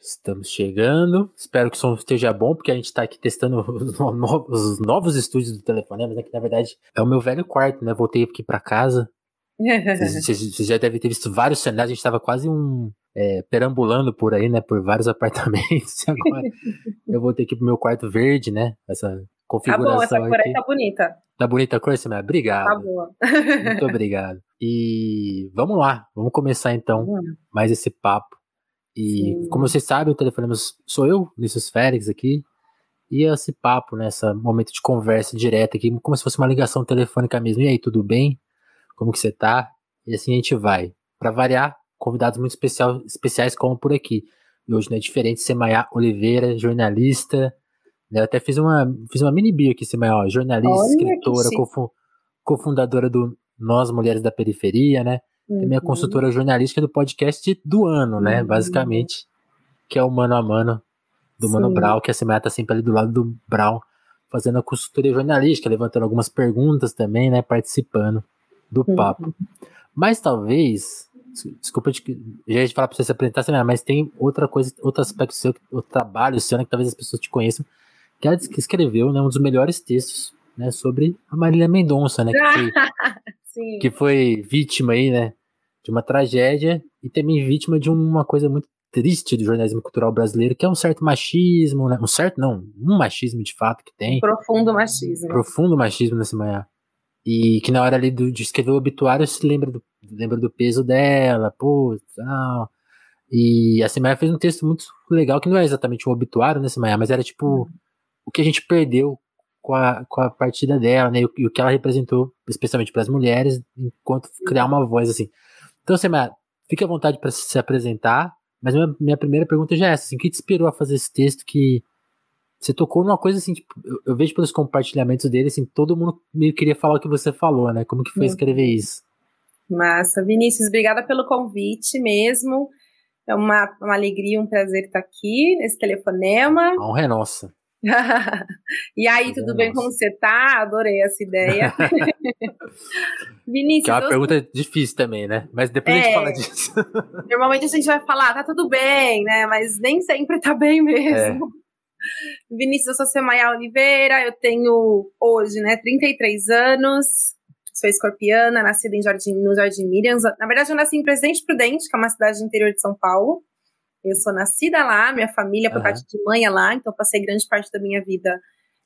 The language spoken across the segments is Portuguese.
Estamos chegando. Espero que o som esteja bom, porque a gente está aqui testando os novos, os novos estúdios do Telefonema, né? Que na verdade é o meu velho quarto, né? Voltei aqui para casa. Vocês já devem ter visto vários cenários. A gente estava quase um é, perambulando por aí, né? Por vários apartamentos. Agora eu voltei aqui pro meu quarto verde, né? Essa configuração. Tá bom, essa cor aí tá bonita. Tá bonita a cor, Samara? Obrigado. Tá boa. Muito obrigado. E vamos lá, vamos começar então hum. mais esse papo. E Sim. como vocês sabem, o telefonema sou eu, Vinícius Félix aqui. E esse papo, né, esse momento de conversa direta aqui, como se fosse uma ligação telefônica mesmo. E aí, tudo bem? Como que você tá? E assim a gente vai. Para variar, convidados muito especial, especiais como por aqui. E hoje não é diferente, Semaia Oliveira, jornalista. Né, eu até fiz uma, fiz uma mini bio aqui, Semaia, jornalista, Olha escritora, cofundadora do Nós Mulheres da Periferia, né? Uhum. Também a consultora jornalística do podcast do ano, né? Uhum. Basicamente. Que é o Mano a Mano do Sim. Mano Brown, que a Semana tá sempre ali do lado do Brown, fazendo a consultoria jornalística, levantando algumas perguntas também, né? Participando do uhum. papo. Mas talvez. Desculpa, já ia falar pra você se apresentar, Semana, mas tem outra coisa, outro aspecto seu, outro trabalho seu, né, que talvez as pessoas te conheçam, que ela que escreveu né, um dos melhores textos né, sobre a Marília Mendonça, né? Que foi, que foi vítima aí, né? De uma tragédia e também vítima de uma coisa muito triste do jornalismo cultural brasileiro, que é um certo machismo, né? Um certo, não, um machismo de fato que tem. Profundo machismo. Profundo machismo nessa manhã. E que na hora ali do, de escrever o obituário se lembra do, lembra do peso dela, pô, tal. E a Semana fez um texto muito legal, que não é exatamente um obituário, né, Semana, mas era tipo uhum. o que a gente perdeu com a, com a partida dela, né, e o, e o que ela representou, especialmente para as mulheres, enquanto criar uma voz assim. Então, Semana, fique à vontade para se apresentar, mas minha, minha primeira pergunta já é essa, assim, o que te inspirou a fazer esse texto que você tocou numa coisa assim, tipo, eu, eu, vejo pelos compartilhamentos dele, assim, todo mundo meio queria falar o que você falou, né? Como que foi uhum. escrever isso? Massa. Vinícius, obrigada pelo convite mesmo. É uma, uma alegria, um prazer estar aqui nesse telefonema. A honra é nossa. e aí, tudo bem? Como você tá? Adorei essa ideia. Vinícius. Que é uma pergunta difícil também, né? Mas depois é, a gente é. fala disso. normalmente a gente vai falar, tá tudo bem, né? Mas nem sempre tá bem mesmo. É. Vinícius, eu sou Semaia Oliveira, eu tenho hoje, né, 33 anos, sou escorpiana, nascida em Jardim, no Jardim Miriam. Na verdade, eu nasci em Presidente Prudente, que é uma cidade do interior de São Paulo. Eu sou nascida lá, minha família, por uhum. parte de mãe, é lá, então passei grande parte da minha vida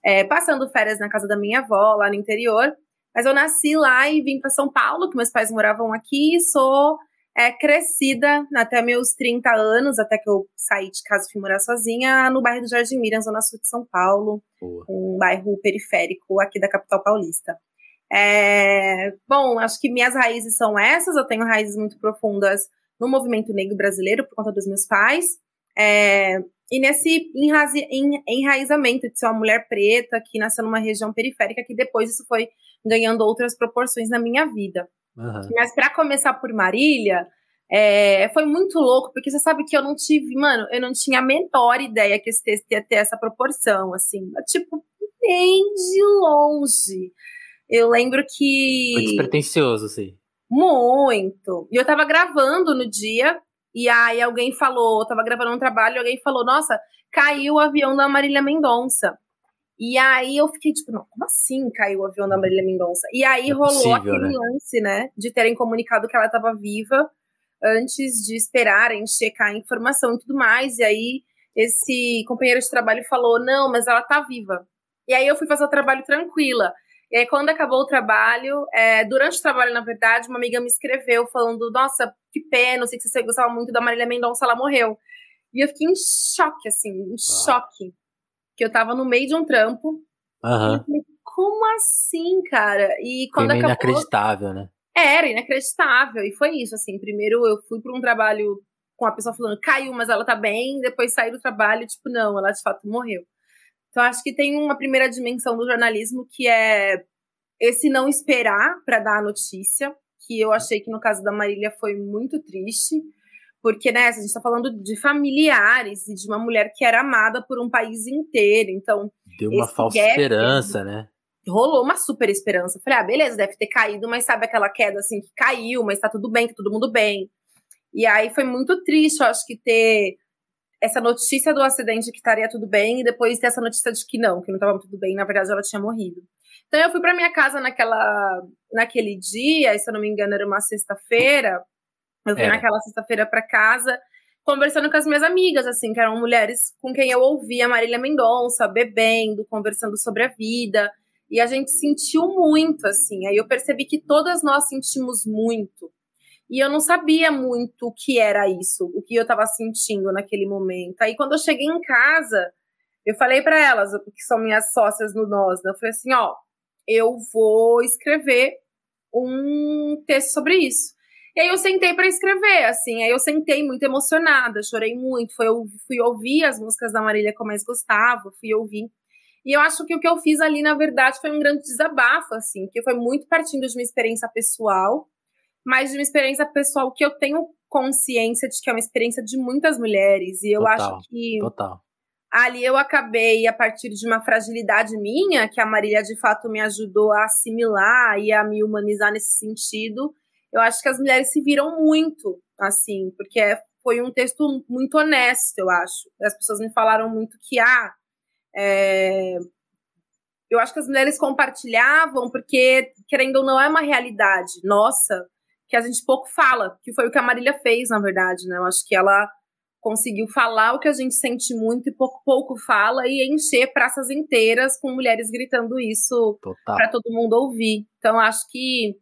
é, passando férias na casa da minha avó, lá no interior. Mas eu nasci lá e vim para São Paulo, que meus pais moravam aqui, e sou é, crescida até meus 30 anos, até que eu saí de casa e fui morar sozinha, no bairro do Jardim Miriam, zona sul de São Paulo, Boa. um bairro periférico aqui da capital paulista. É, bom, acho que minhas raízes são essas, eu tenho raízes muito profundas no movimento negro brasileiro por conta dos meus pais. É, e nesse enraizamento de ser uma mulher preta que nasceu numa região periférica, que depois isso foi ganhando outras proporções na minha vida. Uhum. Mas para começar por Marília, é, foi muito louco, porque você sabe que eu não tive, mano, eu não tinha a menor ideia que esse texto ia ter essa proporção, assim, tipo, bem de longe. Eu lembro que. Foi despretensioso, assim. Muito. E eu tava gravando no dia, e aí alguém falou, eu tava gravando um trabalho, e alguém falou, nossa, caiu o avião da Marília Mendonça. E aí eu fiquei tipo, não, como assim caiu o avião da Marília Mendonça? E aí é rolou possível, aquele né? lance, né, de terem comunicado que ela tava viva antes de esperarem checar a informação e tudo mais. E aí esse companheiro de trabalho falou, não, mas ela tá viva. E aí eu fui fazer o trabalho tranquila. E aí, quando acabou o trabalho, é, durante o trabalho, na verdade, uma amiga me escreveu falando: Nossa, que pena, sei que você gostava muito da Marília Mendonça, ela morreu. E eu fiquei em choque, assim, em ah. choque. Que eu tava no meio de um trampo. Aham. Falei, como assim, cara? E quando foi acabou. inacreditável, né? Era inacreditável. E foi isso, assim. Primeiro eu fui para um trabalho com a pessoa falando, caiu, mas ela tá bem. Depois saí do trabalho, tipo, não, ela de fato morreu. Então, acho que tem uma primeira dimensão do jornalismo que é esse não esperar para dar a notícia, que eu achei que no caso da Marília foi muito triste, porque né, a gente está falando de familiares e de uma mulher que era amada por um país inteiro. Então. Deu uma falsa gap, esperança, né? Rolou uma super esperança. Falei, ah, beleza, deve ter caído, mas sabe aquela queda assim que caiu, mas tá tudo bem, tá todo mundo bem. E aí foi muito triste, eu acho que ter essa notícia do acidente que estaria tudo bem e depois ter essa notícia de que não, que não estava tudo bem, na verdade ela tinha morrido. Então eu fui para minha casa naquela, naquele dia, e se eu não me engano era uma sexta-feira. Eu fui é. naquela sexta-feira para casa, conversando com as minhas amigas, assim, que eram mulheres com quem eu ouvia Marília Mendonça, bebendo, conversando sobre a vida. E a gente sentiu muito, assim. Aí eu percebi que todas nós sentimos muito. E eu não sabia muito o que era isso, o que eu estava sentindo naquele momento. Aí quando eu cheguei em casa, eu falei para elas, que são minhas sócias no Nós, né? Eu falei assim, ó, eu vou escrever um texto sobre isso. E aí eu sentei para escrever, assim, aí eu sentei muito emocionada, chorei muito, foi, eu fui ouvir as músicas da Marília que eu mais gostava, fui ouvir. E eu acho que o que eu fiz ali, na verdade, foi um grande desabafo, assim, que foi muito partindo de uma experiência pessoal, mas de uma experiência pessoal que eu tenho consciência de que é uma experiência de muitas mulheres. E eu total, acho que total. ali eu acabei, a partir de uma fragilidade minha, que a Marília de fato me ajudou a assimilar e a me humanizar nesse sentido, eu acho que as mulheres se viram muito, assim, porque foi um texto muito honesto, eu acho. As pessoas me falaram muito que, ah, é... eu acho que as mulheres compartilhavam porque, querendo ou não, é uma realidade nossa que a gente pouco fala, que foi o que a Marília fez, na verdade, né? Eu acho que ela conseguiu falar o que a gente sente muito e pouco pouco fala e encher praças inteiras com mulheres gritando isso para todo mundo ouvir. Então acho que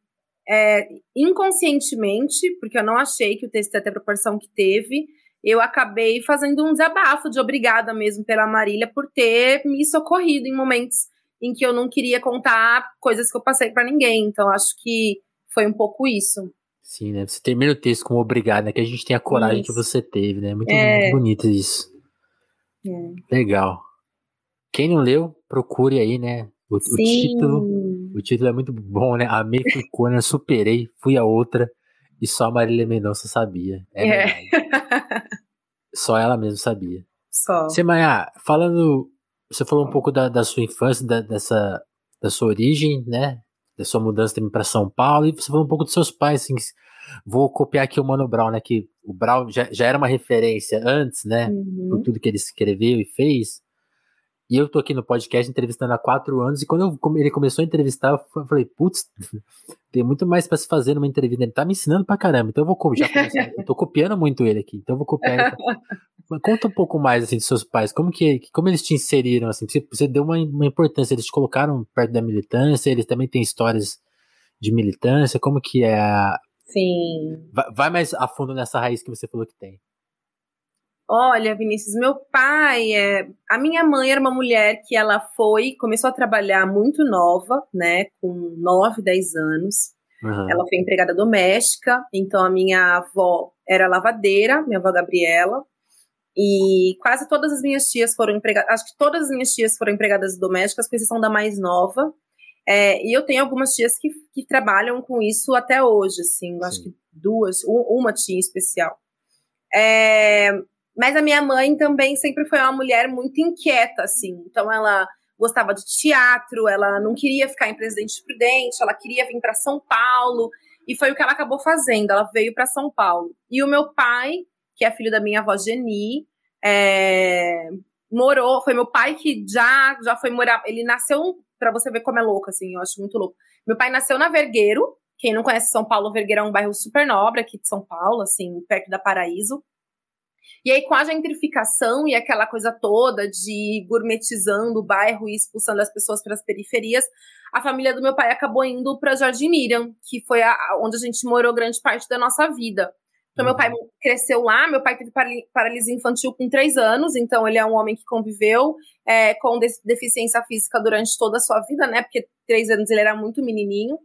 é, inconscientemente, porque eu não achei que o texto ter a proporção que teve, eu acabei fazendo um desabafo de obrigada mesmo pela Marília por ter me socorrido em momentos em que eu não queria contar coisas que eu passei para ninguém. Então acho que foi um pouco isso. Sim, né? Você termina o texto com obrigado, né? Que a gente tem a coragem isso. que você teve, né? Muito, é. muito bonito isso. É. Legal. Quem não leu, procure aí, né? O, o, título. O título é muito bom, né? Amei Furcona, superei, fui a outra. E só a Marília Mendonça sabia. É, é. Só ela mesmo sabia. Só. Semaia, falando. Você falou um pouco da, da sua infância, da, dessa, da sua origem, né? Da sua mudança também para São Paulo, e você falou um pouco dos seus pais, assim, vou copiar aqui o Mano Brown, né, que o Brown já, já era uma referência antes, né, uhum. por tudo que ele escreveu e fez, e eu tô aqui no podcast entrevistando há quatro anos, e quando eu, ele começou a entrevistar, eu falei, putz, tem muito mais para se fazer numa entrevista. Ele tá me ensinando pra caramba, então eu vou já começar, eu tô copiando muito ele aqui, então eu vou copiar. Conta um pouco mais assim dos seus pais, como que como eles te inseriram assim? Você, você deu uma, uma importância, eles te colocaram perto da militância, eles também têm histórias de militância, como que é a... Sim. Vai, vai mais a fundo nessa raiz que você falou que tem. Olha, Vinícius, meu pai é. A minha mãe era uma mulher que ela foi, começou a trabalhar muito nova, né? Com 9, 10 anos. Uhum. Ela foi empregada doméstica, então a minha avó era lavadeira, minha avó Gabriela. E quase todas as minhas tias foram empregadas. Acho que todas as minhas tias foram empregadas domésticas, com exceção da mais nova. É, e eu tenho algumas tias que, que trabalham com isso até hoje, assim. Acho que duas, uma tia em especial. É, mas a minha mãe também sempre foi uma mulher muito inquieta, assim. Então ela gostava de teatro, ela não queria ficar em Presidente Prudente, ela queria vir para São Paulo. E foi o que ela acabou fazendo. Ela veio para São Paulo. E o meu pai, que é filho da minha avó Geni, é, morou. Foi meu pai que já já foi morar. Ele nasceu para você ver como é louco, assim. Eu acho muito louco. Meu pai nasceu na Vergueiro. Quem não conhece São Paulo, Vergueiro é um bairro super nobre aqui de São Paulo, assim, perto da Paraíso. E aí, com a gentrificação e aquela coisa toda de gourmetizando o bairro e expulsando as pessoas para as periferias, a família do meu pai acabou indo para Jardim Miriam, que foi a, onde a gente morou grande parte da nossa vida. Então, meu pai uhum. cresceu lá, meu pai teve paralisia infantil com três anos, então ele é um homem que conviveu é, com deficiência física durante toda a sua vida, né? Porque três anos ele era muito menininho.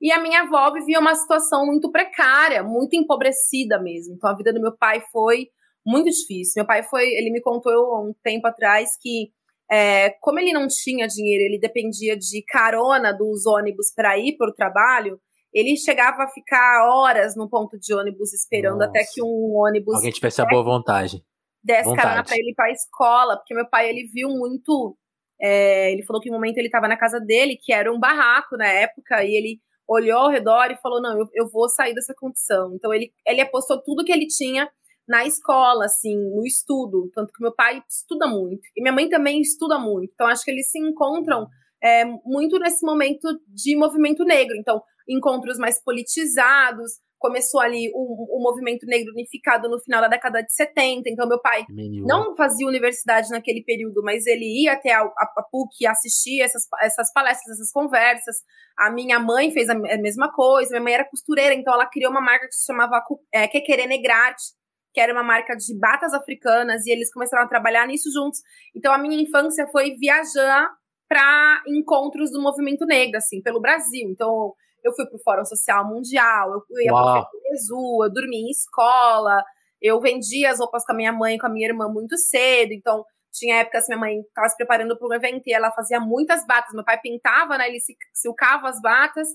E a minha avó vivia uma situação muito precária, muito empobrecida mesmo. Então, a vida do meu pai foi muito difícil. Meu pai foi, ele me contou um tempo atrás que é, como ele não tinha dinheiro, ele dependia de carona dos ônibus para ir para o trabalho. Ele chegava a ficar horas no ponto de ônibus esperando Nossa. até que um ônibus. Alguém tivesse a boa vontade. Desse carona para ele ir para a escola, porque meu pai ele viu muito. É, ele falou que no momento ele estava na casa dele, que era um barraco na época, e ele olhou ao redor e falou: Não, eu, eu vou sair dessa condição. Então ele, ele apostou tudo que ele tinha na escola, assim, no estudo. Tanto que meu pai estuda muito. E minha mãe também estuda muito. Então, acho que eles se encontram é, muito nesse momento de movimento negro. Então, encontros mais politizados. Começou ali o, o movimento negro unificado no final da década de 70. Então, meu pai não fazia universidade naquele período, mas ele ia até a, a PUC assistir essas, essas palestras, essas conversas. A minha mãe fez a, a mesma coisa. Minha mãe era costureira, então ela criou uma marca que se chamava é, Quequerê Negrarte, que era uma marca de batas africanas, e eles começaram a trabalhar nisso juntos. Então, a minha infância foi viajar para encontros do movimento negro, assim, pelo Brasil. Então, eu fui para o Fórum Social Mundial, eu ia para o eu dormia em escola, eu vendia as roupas com a minha mãe e com a minha irmã muito cedo, então tinha épocas que minha mãe estava se preparando para um evento e ela fazia muitas batas. Meu pai pintava, né? Ele silcava as batas,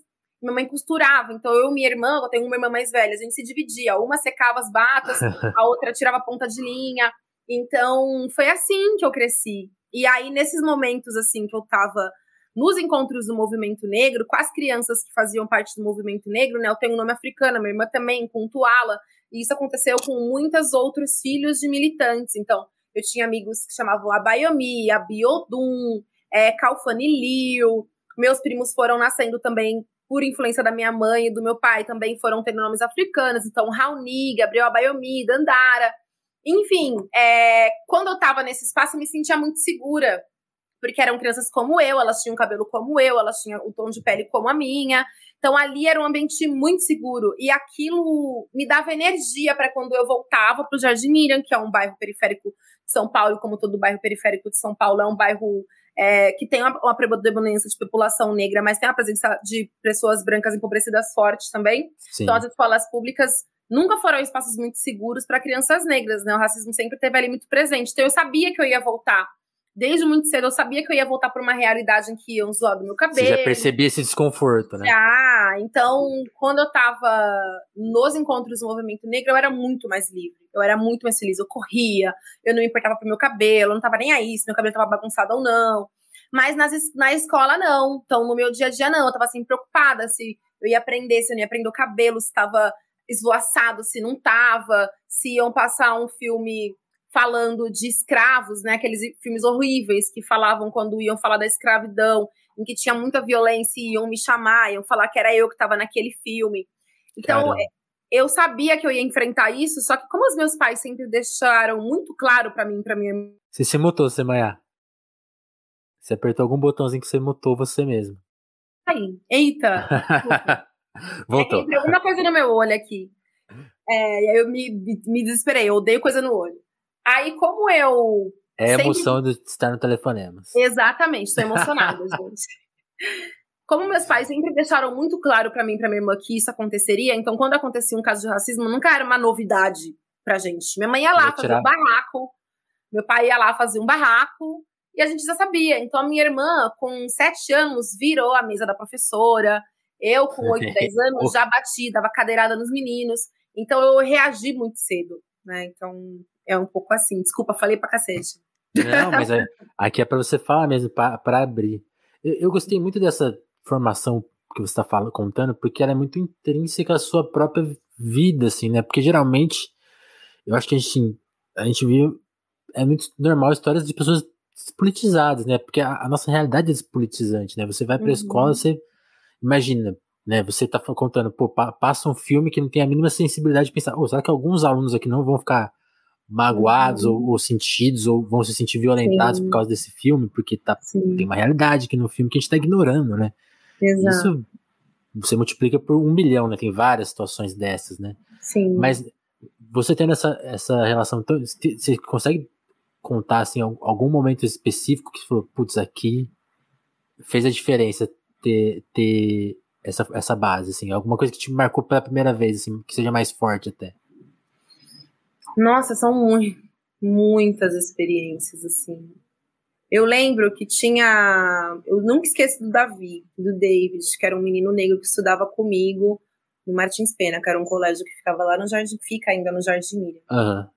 minha mãe costurava. Então eu e minha irmã, eu tenho uma irmã mais velha, a gente se dividia. Uma secava as batas, a outra tirava a ponta de linha. Então foi assim que eu cresci. E aí, nesses momentos, assim, que eu tava nos encontros do movimento negro, com as crianças que faziam parte do movimento negro, né? Eu tenho um nome africano, minha irmã também, com Tuala, e isso aconteceu com muitos outros filhos de militantes. Então, eu tinha amigos que chamavam Abayomi, Abiodun, é, Kalfani Liu. Meus primos foram nascendo também por influência da minha mãe e do meu pai, também foram tendo nomes africanos. Então, Raoni, Gabriel Abayomi, Dandara. Enfim, é, quando eu tava nesse espaço, eu me sentia muito segura, porque eram crianças como eu, elas tinham cabelo como eu, elas tinham o tom de pele como a minha. Então ali era um ambiente muito seguro e aquilo me dava energia para quando eu voltava para o Jardim Miriam, que é um bairro periférico de São Paulo, como todo bairro periférico de São Paulo, é um bairro é, que tem uma, uma predominância de população negra, mas tem a presença de pessoas brancas empobrecidas fortes também. Sim. Então as escolas públicas nunca foram espaços muito seguros para crianças negras, né? O racismo sempre teve ali muito presente. Então eu sabia que eu ia voltar. Desde muito cedo eu sabia que eu ia voltar para uma realidade em que iam zoar do meu cabelo. Você já percebia esse desconforto, né? Ah, então quando eu tava nos encontros do movimento negro, eu era muito mais livre. Eu era muito mais feliz. Eu corria, eu não me importava pro meu cabelo, eu não tava nem aí se meu cabelo tava bagunçado ou não. Mas nas, na escola, não. Então, no meu dia a dia, não. Eu tava sempre preocupada se eu ia aprender, se eu não ia aprender o cabelo, se tava esvoaçado, se não tava, se iam passar um filme falando de escravos, né? Aqueles filmes horríveis que falavam quando iam falar da escravidão, em que tinha muita violência e iam me chamar, iam falar que era eu que estava naquele filme. Então, Caramba. É, eu sabia que eu ia enfrentar isso, só que como os meus pais sempre deixaram muito claro para mim, para minha Você se mutou, Semaiá? Você apertou algum botãozinho que você mutou você mesmo. Aí, eita! Voltou. É, alguma coisa no meu olho aqui. É, e aí eu me, me desesperei, eu odeio coisa no olho. Aí, como eu. É a emoção de estar no telefonema. Exatamente, estou emocionada, gente. Como meus pais sempre deixaram muito claro para mim e pra minha irmã que isso aconteceria, então quando acontecia um caso de racismo, nunca era uma novidade pra gente. Minha mãe ia lá fazer um barraco, meu pai ia lá fazer um barraco, e a gente já sabia. Então a minha irmã, com sete anos, virou a mesa da professora, eu, com 8, 10 anos, já bati, dava cadeirada nos meninos. Então eu reagi muito cedo, né? Então é um pouco assim. Desculpa, falei pra cacete. Não, mas é, aqui é para você falar mesmo, para abrir. Eu, eu, gostei muito dessa formação que você está contando, porque ela é muito intrínseca à sua própria vida, assim, né? Porque geralmente, eu acho que a gente, a gente viu, é muito normal histórias de pessoas despolitizadas, né? Porque a, a nossa realidade é despolitizante, né? Você vai para a uhum. escola, você imagina, né? Você tá contando, pô, passa um filme que não tem a mínima sensibilidade de pensar, oh, será que alguns alunos aqui não vão ficar magoados uhum. ou, ou, sentidos ou vão se sentir violentados Sim. por causa desse filme? Porque tá, tem uma realidade aqui no filme que a gente tá ignorando, né? Exato. Isso você multiplica por um milhão, né? Tem várias situações dessas, né? Sim. Mas você tendo essa, essa relação, então, você consegue contar assim algum momento específico que você falou, putz, aqui fez a diferença ter, ter essa, essa base, assim? Alguma coisa que te marcou pela primeira vez, assim, que seja mais forte até? Nossa, são muito, muitas experiências, assim. Eu lembro que tinha. Eu nunca esqueço do Davi, do David, que era um menino negro que estudava comigo no Martins Pena, que era um colégio que ficava lá no Jardim, fica ainda no Jardim Miriam. Uhum.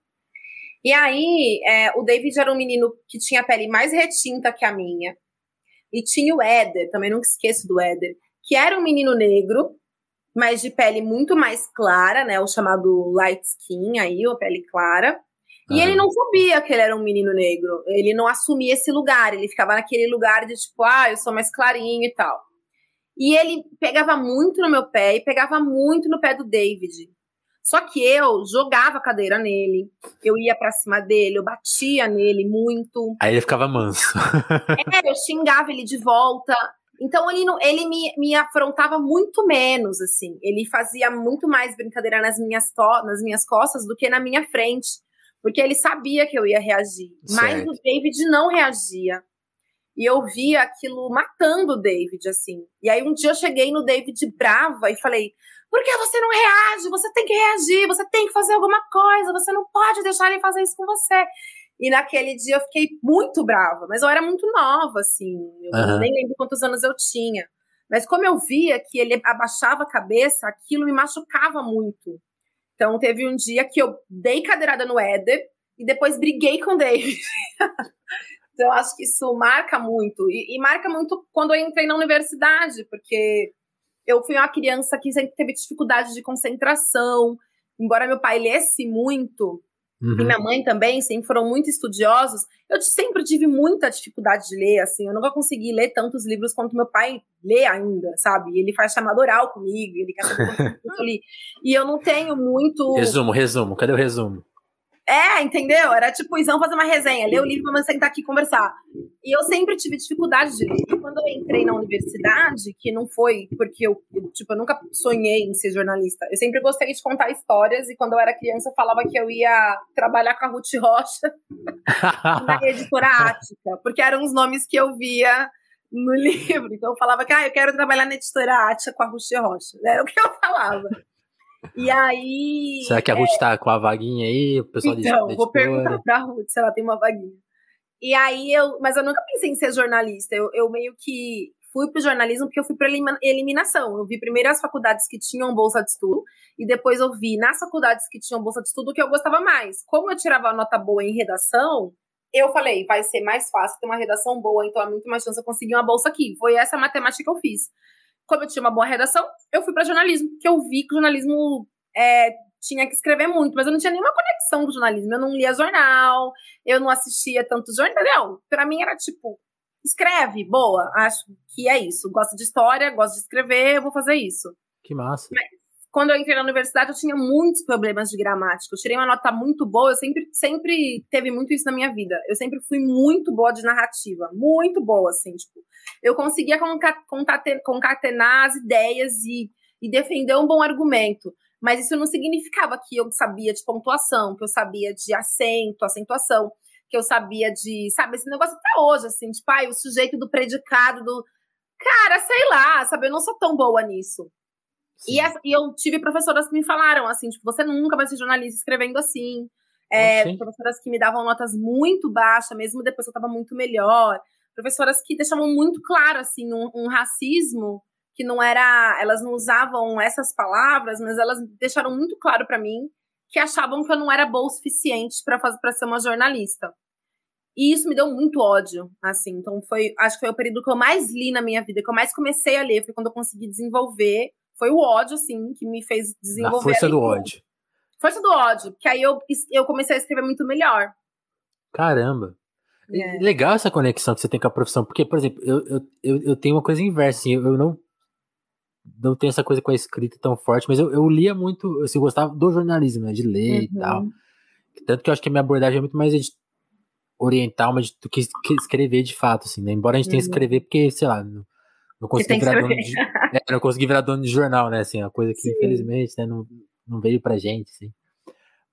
E aí, é, o David era um menino que tinha a pele mais retinta que a minha. E tinha o Éder, também nunca esqueço do Éder, que era um menino negro, mas de pele muito mais clara, né? O chamado light skin aí, a pele clara. E ele não sabia que ele era um menino negro. Ele não assumia esse lugar. Ele ficava naquele lugar de tipo, ah, eu sou mais clarinho e tal. E ele pegava muito no meu pé e pegava muito no pé do David. Só que eu jogava a cadeira nele, eu ia para cima dele, eu batia nele muito. Aí ele ficava manso. é, eu xingava ele de volta. Então ele, não, ele me, me afrontava muito menos, assim. Ele fazia muito mais brincadeira nas minhas, to, nas minhas costas do que na minha frente. Porque ele sabia que eu ia reagir. Certo. Mas o David não reagia. E eu via aquilo matando o David, assim. E aí um dia eu cheguei no David brava e falei: por que você não reage? Você tem que reagir, você tem que fazer alguma coisa, você não pode deixar ele fazer isso com você. E naquele dia eu fiquei muito brava, mas eu era muito nova, assim. Eu uhum. nem lembro quantos anos eu tinha. Mas como eu via que ele abaixava a cabeça, aquilo me machucava muito. Então teve um dia que eu dei cadeirada no Éder e depois briguei com o David. então eu acho que isso marca muito. E, e marca muito quando eu entrei na universidade, porque eu fui uma criança que sempre teve dificuldade de concentração. Embora meu pai lesse muito, uhum. e minha mãe também, sempre foram muito estudiosos, eu sempre tive muita dificuldade de ler, assim. Eu nunca consegui ler tantos livros quanto meu pai lê ainda, sabe? Ele faz chamada oral comigo, ele quer saber eu li. E eu não tenho muito. Resumo, resumo. Cadê o resumo? É, entendeu? Era tipo, vamos fazer uma resenha, ler o livro, vamos sentar aqui e conversar. E eu sempre tive dificuldade de ler. Quando eu entrei na universidade, que não foi porque eu, tipo, eu nunca sonhei em ser jornalista. Eu sempre gostei de contar histórias e quando eu era criança eu falava que eu ia trabalhar com a Ruth Rocha na editora Ática, porque eram os nomes que eu via no livro. Então eu falava que ah, eu quero trabalhar na editora Ática com a Ruth Rocha. Era o que eu falava. E aí. Será que a Ruth é... tá com a vaguinha aí? O pessoal então, vou perguntar pra Ruth se ela tem uma vaguinha. E aí eu. Mas eu nunca pensei em ser jornalista. Eu, eu meio que fui pro jornalismo porque eu fui pra eliminação. Eu vi primeiro as faculdades que tinham bolsa de estudo, e depois eu vi nas faculdades que tinham bolsa de estudo que eu gostava mais. Como eu tirava nota boa em redação, eu falei, vai ser mais fácil ter uma redação boa, então há muito mais chance de eu conseguir uma bolsa aqui. Foi essa matemática que eu fiz como eu tinha uma boa redação, eu fui para jornalismo, porque eu vi que o jornalismo é, tinha que escrever muito, mas eu não tinha nenhuma conexão com o jornalismo. Eu não lia jornal, eu não assistia tanto jornal, entendeu? Pra mim era tipo, escreve, boa, acho que é isso. Gosto de história, gosto de escrever, eu vou fazer isso. Que massa. Mas, quando eu entrei na universidade, eu tinha muitos problemas de gramática. Eu tirei uma nota muito boa, eu sempre, sempre teve muito isso na minha vida. Eu sempre fui muito boa de narrativa, muito boa, assim, tipo. Eu conseguia concatenar as ideias e, e defender um bom argumento. Mas isso não significava que eu sabia de pontuação, que eu sabia de acento, acentuação, que eu sabia de, sabe, esse negócio até hoje, assim, tipo, ai, o sujeito do predicado do. Cara, sei lá, sabe, eu não sou tão boa nisso. E, e, eu tive professoras que me falaram assim, tipo, você nunca vai ser jornalista escrevendo assim. É, professoras que me davam notas muito baixas, mesmo depois eu estava muito melhor. Professoras que deixavam muito claro, assim, um, um, racismo que não era. Elas não usavam essas palavras, mas elas deixaram muito claro para mim que achavam que eu não era boa o suficiente para ser uma jornalista. E isso me deu muito ódio, assim. Então foi, acho que foi o período que eu mais li na minha vida, que eu mais comecei a ler, foi quando eu consegui desenvolver foi o ódio, assim, que me fez desenvolver. A força do ódio. Força do ódio, que aí eu, eu comecei a escrever muito melhor. Caramba. É. Legal essa conexão que você tem com a profissão, porque, por exemplo, eu, eu, eu, eu tenho uma coisa inversa, assim, eu não não tenho essa coisa com a escrita tão forte, mas eu, eu lia muito, assim, eu gostava do jornalismo, né, de ler uhum. e tal. Tanto que eu acho que a minha abordagem é muito mais oriental, mas do que escrever de fato, assim, né? Embora a gente uhum. tenha que escrever porque, sei lá, não consegui virar dono de, é, não consegui virar dono de jornal, né? Assim, a coisa que Sim. infelizmente né, não, não veio pra gente, assim.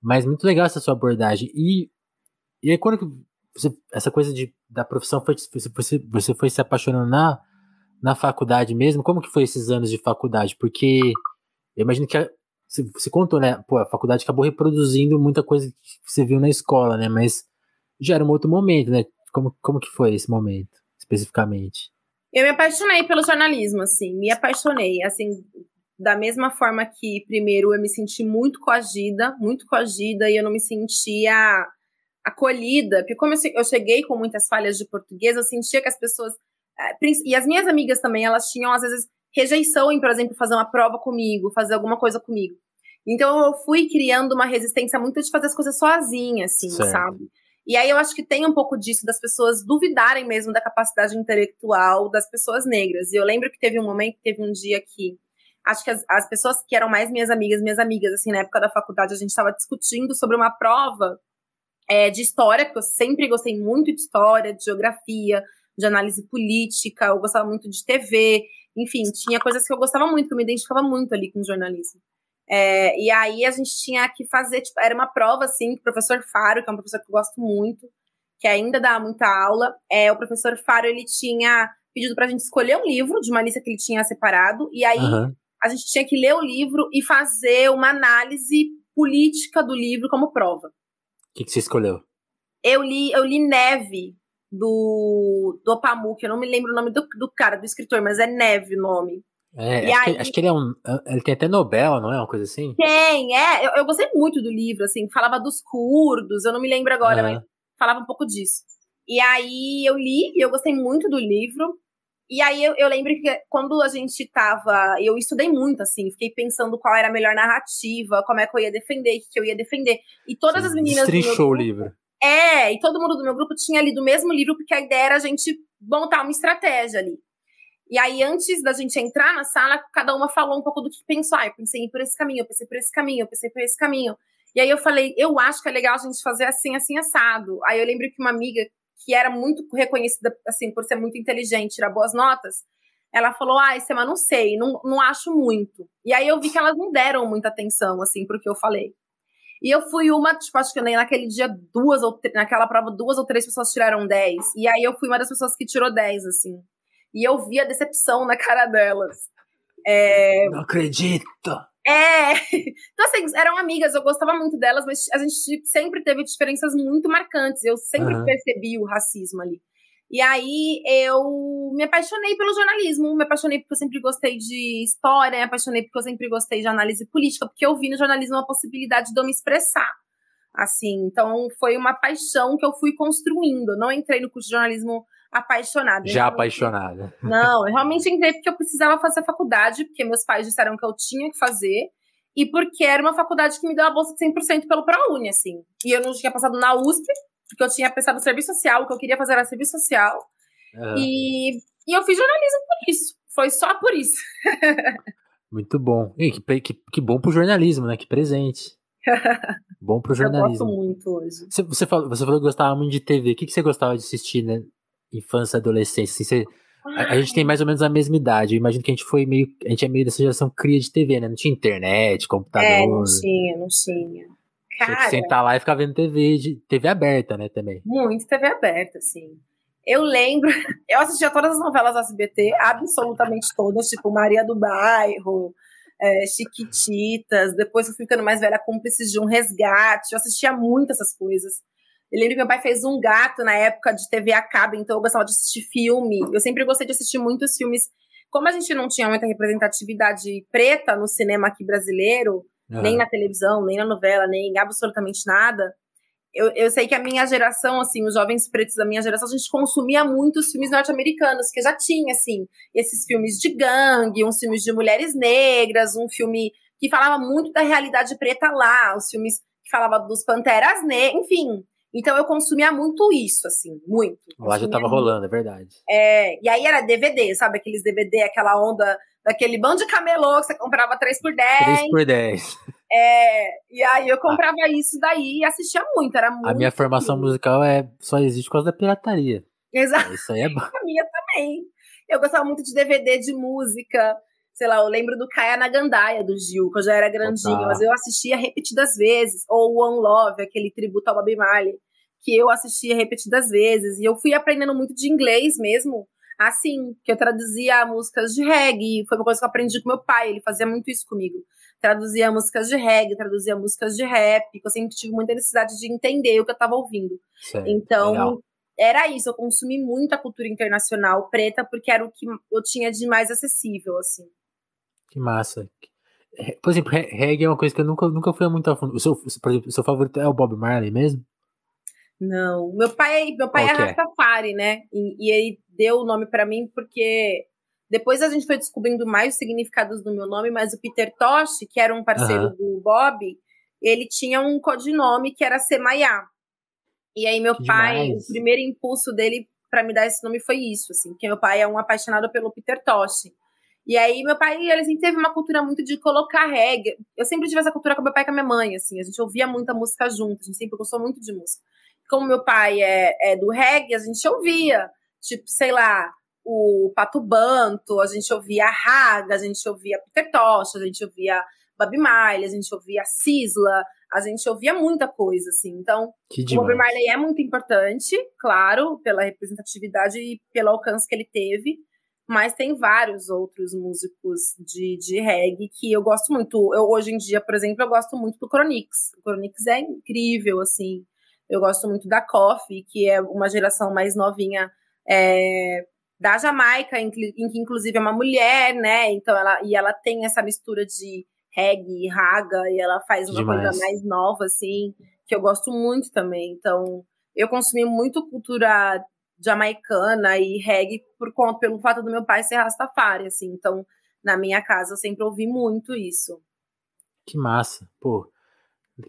Mas muito legal essa sua abordagem. E, e aí, quando você, essa coisa de, da profissão foi, você, você foi se apaixonando na, na faculdade mesmo? Como que foi esses anos de faculdade? Porque eu imagino que a, você, você contou, né? Pô, a faculdade acabou reproduzindo muita coisa que você viu na escola, né? Mas já era um outro momento, né? Como, como que foi esse momento, especificamente? Eu me apaixonei pelo jornalismo, assim, me apaixonei, assim, da mesma forma que, primeiro, eu me senti muito coagida, muito coagida, e eu não me sentia acolhida, porque como eu cheguei com muitas falhas de português, eu sentia que as pessoas, eh, e as minhas amigas também, elas tinham, às vezes, rejeição em, por exemplo, fazer uma prova comigo, fazer alguma coisa comigo. Então eu fui criando uma resistência muito de fazer as coisas sozinha, assim, certo. sabe? E aí eu acho que tem um pouco disso das pessoas duvidarem mesmo da capacidade intelectual das pessoas negras. E eu lembro que teve um momento, teve um dia que acho que as, as pessoas que eram mais minhas amigas, minhas amigas, assim, na época da faculdade, a gente estava discutindo sobre uma prova é, de história, porque eu sempre gostei muito de história, de geografia, de análise política, eu gostava muito de TV, enfim, tinha coisas que eu gostava muito, que eu me identificava muito ali com jornalismo. É, e aí a gente tinha que fazer, tipo, era uma prova, assim, que o professor Faro, que é um professor que eu gosto muito, que ainda dá muita aula, é, o professor Faro, ele tinha pedido pra gente escolher um livro de uma lista que ele tinha separado, e aí uhum. a gente tinha que ler o livro e fazer uma análise política do livro como prova. O que, que você escolheu? Eu li, eu li Neve, do, do Opamuk, eu não me lembro o nome do, do cara, do escritor, mas é Neve o nome. É, acho, aí, que, acho, que, ele é um. Ele tem até Nobel, não é? Uma coisa assim? Tem, é. Eu, eu gostei muito do livro, assim, falava dos curdos, eu não me lembro agora, uhum. mas falava um pouco disso. E aí eu li e eu gostei muito do livro. E aí eu, eu, lembro que quando a gente tava. Eu estudei muito, assim, fiquei pensando qual era a melhor narrativa, como é que eu ia defender, o que eu ia defender. E todas Sim, as meninas. Destrinchou o livro. É, e todo mundo do meu grupo tinha lido o mesmo livro, porque a ideia era a gente montar uma estratégia ali. E aí, antes da gente entrar na sala, cada uma falou um pouco do que pensou. Ah, eu pensei por esse caminho, eu pensei por esse caminho, eu pensei por esse caminho. E aí eu falei, eu acho que é legal a gente fazer assim, assim, assado. Aí eu lembro que uma amiga que era muito reconhecida, assim, por ser muito inteligente, tirar boas notas, ela falou, ah, esse tema não sei, não, não acho muito. E aí eu vi que elas não deram muita atenção, assim, pro que eu falei. E eu fui uma, tipo, acho que nem naquele dia duas ou naquela prova, duas ou três pessoas tiraram 10. E aí eu fui uma das pessoas que tirou 10, assim. E eu vi a decepção na cara delas. É... Não acredito! É! Então, assim, eram amigas, eu gostava muito delas, mas a gente sempre teve diferenças muito marcantes. Eu sempre uhum. percebi o racismo ali. E aí eu me apaixonei pelo jornalismo, me apaixonei porque eu sempre gostei de história, me apaixonei porque eu sempre gostei de análise política, porque eu vi no jornalismo a possibilidade de eu me expressar. Assim, então foi uma paixão que eu fui construindo. Eu não entrei no curso de jornalismo apaixonada. Já apaixonada. Não, eu realmente entrei porque eu precisava fazer a faculdade, porque meus pais disseram que eu tinha que fazer, e porque era uma faculdade que me deu a bolsa de 100% pelo ProUni, assim. E eu não tinha passado na USP, porque eu tinha pensado no serviço social, o que eu queria fazer era serviço social. Uhum. E, e eu fiz jornalismo por isso. Foi só por isso. Muito bom. E que, que, que bom pro jornalismo, né? Que presente. Bom pro jornalismo. Eu gosto muito hoje. Você, você, falou, você falou que gostava muito de TV. O que, que você gostava de assistir, né? Infância, adolescência, assim, você, a, a, gente tem mais ou menos a mesma idade. Eu imagino que a gente foi meio. A gente é meio dessa geração cria de TV, né? Não tinha internet, computador. É, não tinha, não tinha. Cara, tinha que sentar lá e ficar vendo TV, de, TV aberta, né, também. Muito TV aberta, sim. Eu lembro, eu assistia todas as novelas do SBT, absolutamente todas, tipo Maria do Bairro, é, Chiquititas, depois eu fui ficando mais velha, cúmplices de um resgate, eu assistia muito essas coisas. Eu lembro que meu pai fez um gato na época de TV a cabo, então eu gostava de assistir filme. Eu sempre gostei de assistir muitos filmes. Como a gente não tinha muita representatividade preta no cinema aqui brasileiro, uhum. nem na televisão, nem na novela, nem absolutamente nada, eu, eu sei que a minha geração, assim, os jovens pretos da minha geração, a gente consumia muitos filmes norte-americanos, que já tinha, assim, esses filmes de gangue, uns filmes de mulheres negras, um filme que falava muito da realidade preta lá, os filmes que falavam dos panteras negras, enfim. Então eu consumia muito isso, assim, muito. Lá já tava rolando, é verdade. É, e aí era DVD, sabe? Aqueles DVD, aquela onda daquele bando de camelô que você comprava 3 por 10 3 por 10 É, e aí eu comprava ah. isso daí e assistia muito, era muito. A minha formação lindo. musical é, só existe por causa da pirataria. Exato. Isso aí é bom. A minha também. Eu gostava muito de DVD de música. Sei lá, eu lembro do Kaya Nagandaia, do Gil, que eu já era grandinha, mas eu assistia repetidas vezes. Ou One Love, aquele tributo ao Bob Marley que eu assistia repetidas vezes. E eu fui aprendendo muito de inglês mesmo, assim, que eu traduzia músicas de reggae. Foi uma coisa que eu aprendi com meu pai, ele fazia muito isso comigo. Traduzia músicas de reggae, traduzia músicas de rap, que eu sempre tive muita necessidade de entender o que eu estava ouvindo. Sim, então, legal. era isso, eu consumi muita cultura internacional preta, porque era o que eu tinha de mais acessível, assim. Que massa. Por exemplo, reggae é uma coisa que eu nunca, nunca fui muito a fundo. O seu, por exemplo, o seu favorito é o Bob Marley mesmo? Não, meu pai, meu pai é, é Rastafari, né? E, e ele deu o nome para mim porque Depois a gente foi descobrindo mais os significados do meu nome, mas o Peter Tosh, que era um parceiro uhum. do Bob, ele tinha um codinome que era Semaiá. E aí meu que pai, demais. o primeiro impulso dele para me dar esse nome foi isso, assim, porque meu pai é um apaixonado pelo Peter Tosh. E aí meu pai, ele assim, teve uma cultura muito de colocar reggae. Eu sempre tive essa cultura com meu pai e com a minha mãe, assim, a gente ouvia muita música junto, a gente sempre gostou muito de música. Como meu pai é, é do reggae, a gente ouvia, tipo, sei lá, o Pato Banto, a gente ouvia a Raga, a gente ouvia Peter Tosh, a gente ouvia Bob Marley, a gente ouvia Sisla, a gente ouvia muita coisa, assim. Então, o Bob Marley é muito importante, claro, pela representatividade e pelo alcance que ele teve, mas tem vários outros músicos de, de reggae que eu gosto muito. Eu, hoje em dia, por exemplo, eu gosto muito do Chronix. O Chronix é incrível, assim. Eu gosto muito da Coffee, que é uma geração mais novinha é, da Jamaica, em que, em que, inclusive é uma mulher, né? Então ela e ela tem essa mistura de reggae, raga, e ela faz uma Demais. coisa mais nova, assim, que eu gosto muito também. Então, eu consumi muito cultura jamaicana e reggae por conta, pelo fato do meu pai ser rastafari, assim. Então, na minha casa, eu sempre ouvi muito isso. Que massa, pô.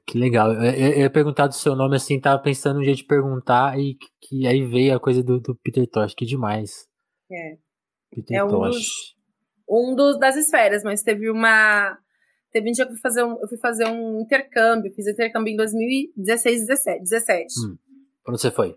Que legal. Eu, eu, ia perguntar do seu nome assim, tava pensando um jeito de perguntar e que, aí veio a coisa do, do Peter Tosh, que demais. É. Peter é um Tosh. Dos, um dos das esferas, mas teve uma Teve um dia que eu fui fazer um, eu fui fazer um intercâmbio, fiz intercâmbio em 2016, 17. 17. Hum. Onde você foi?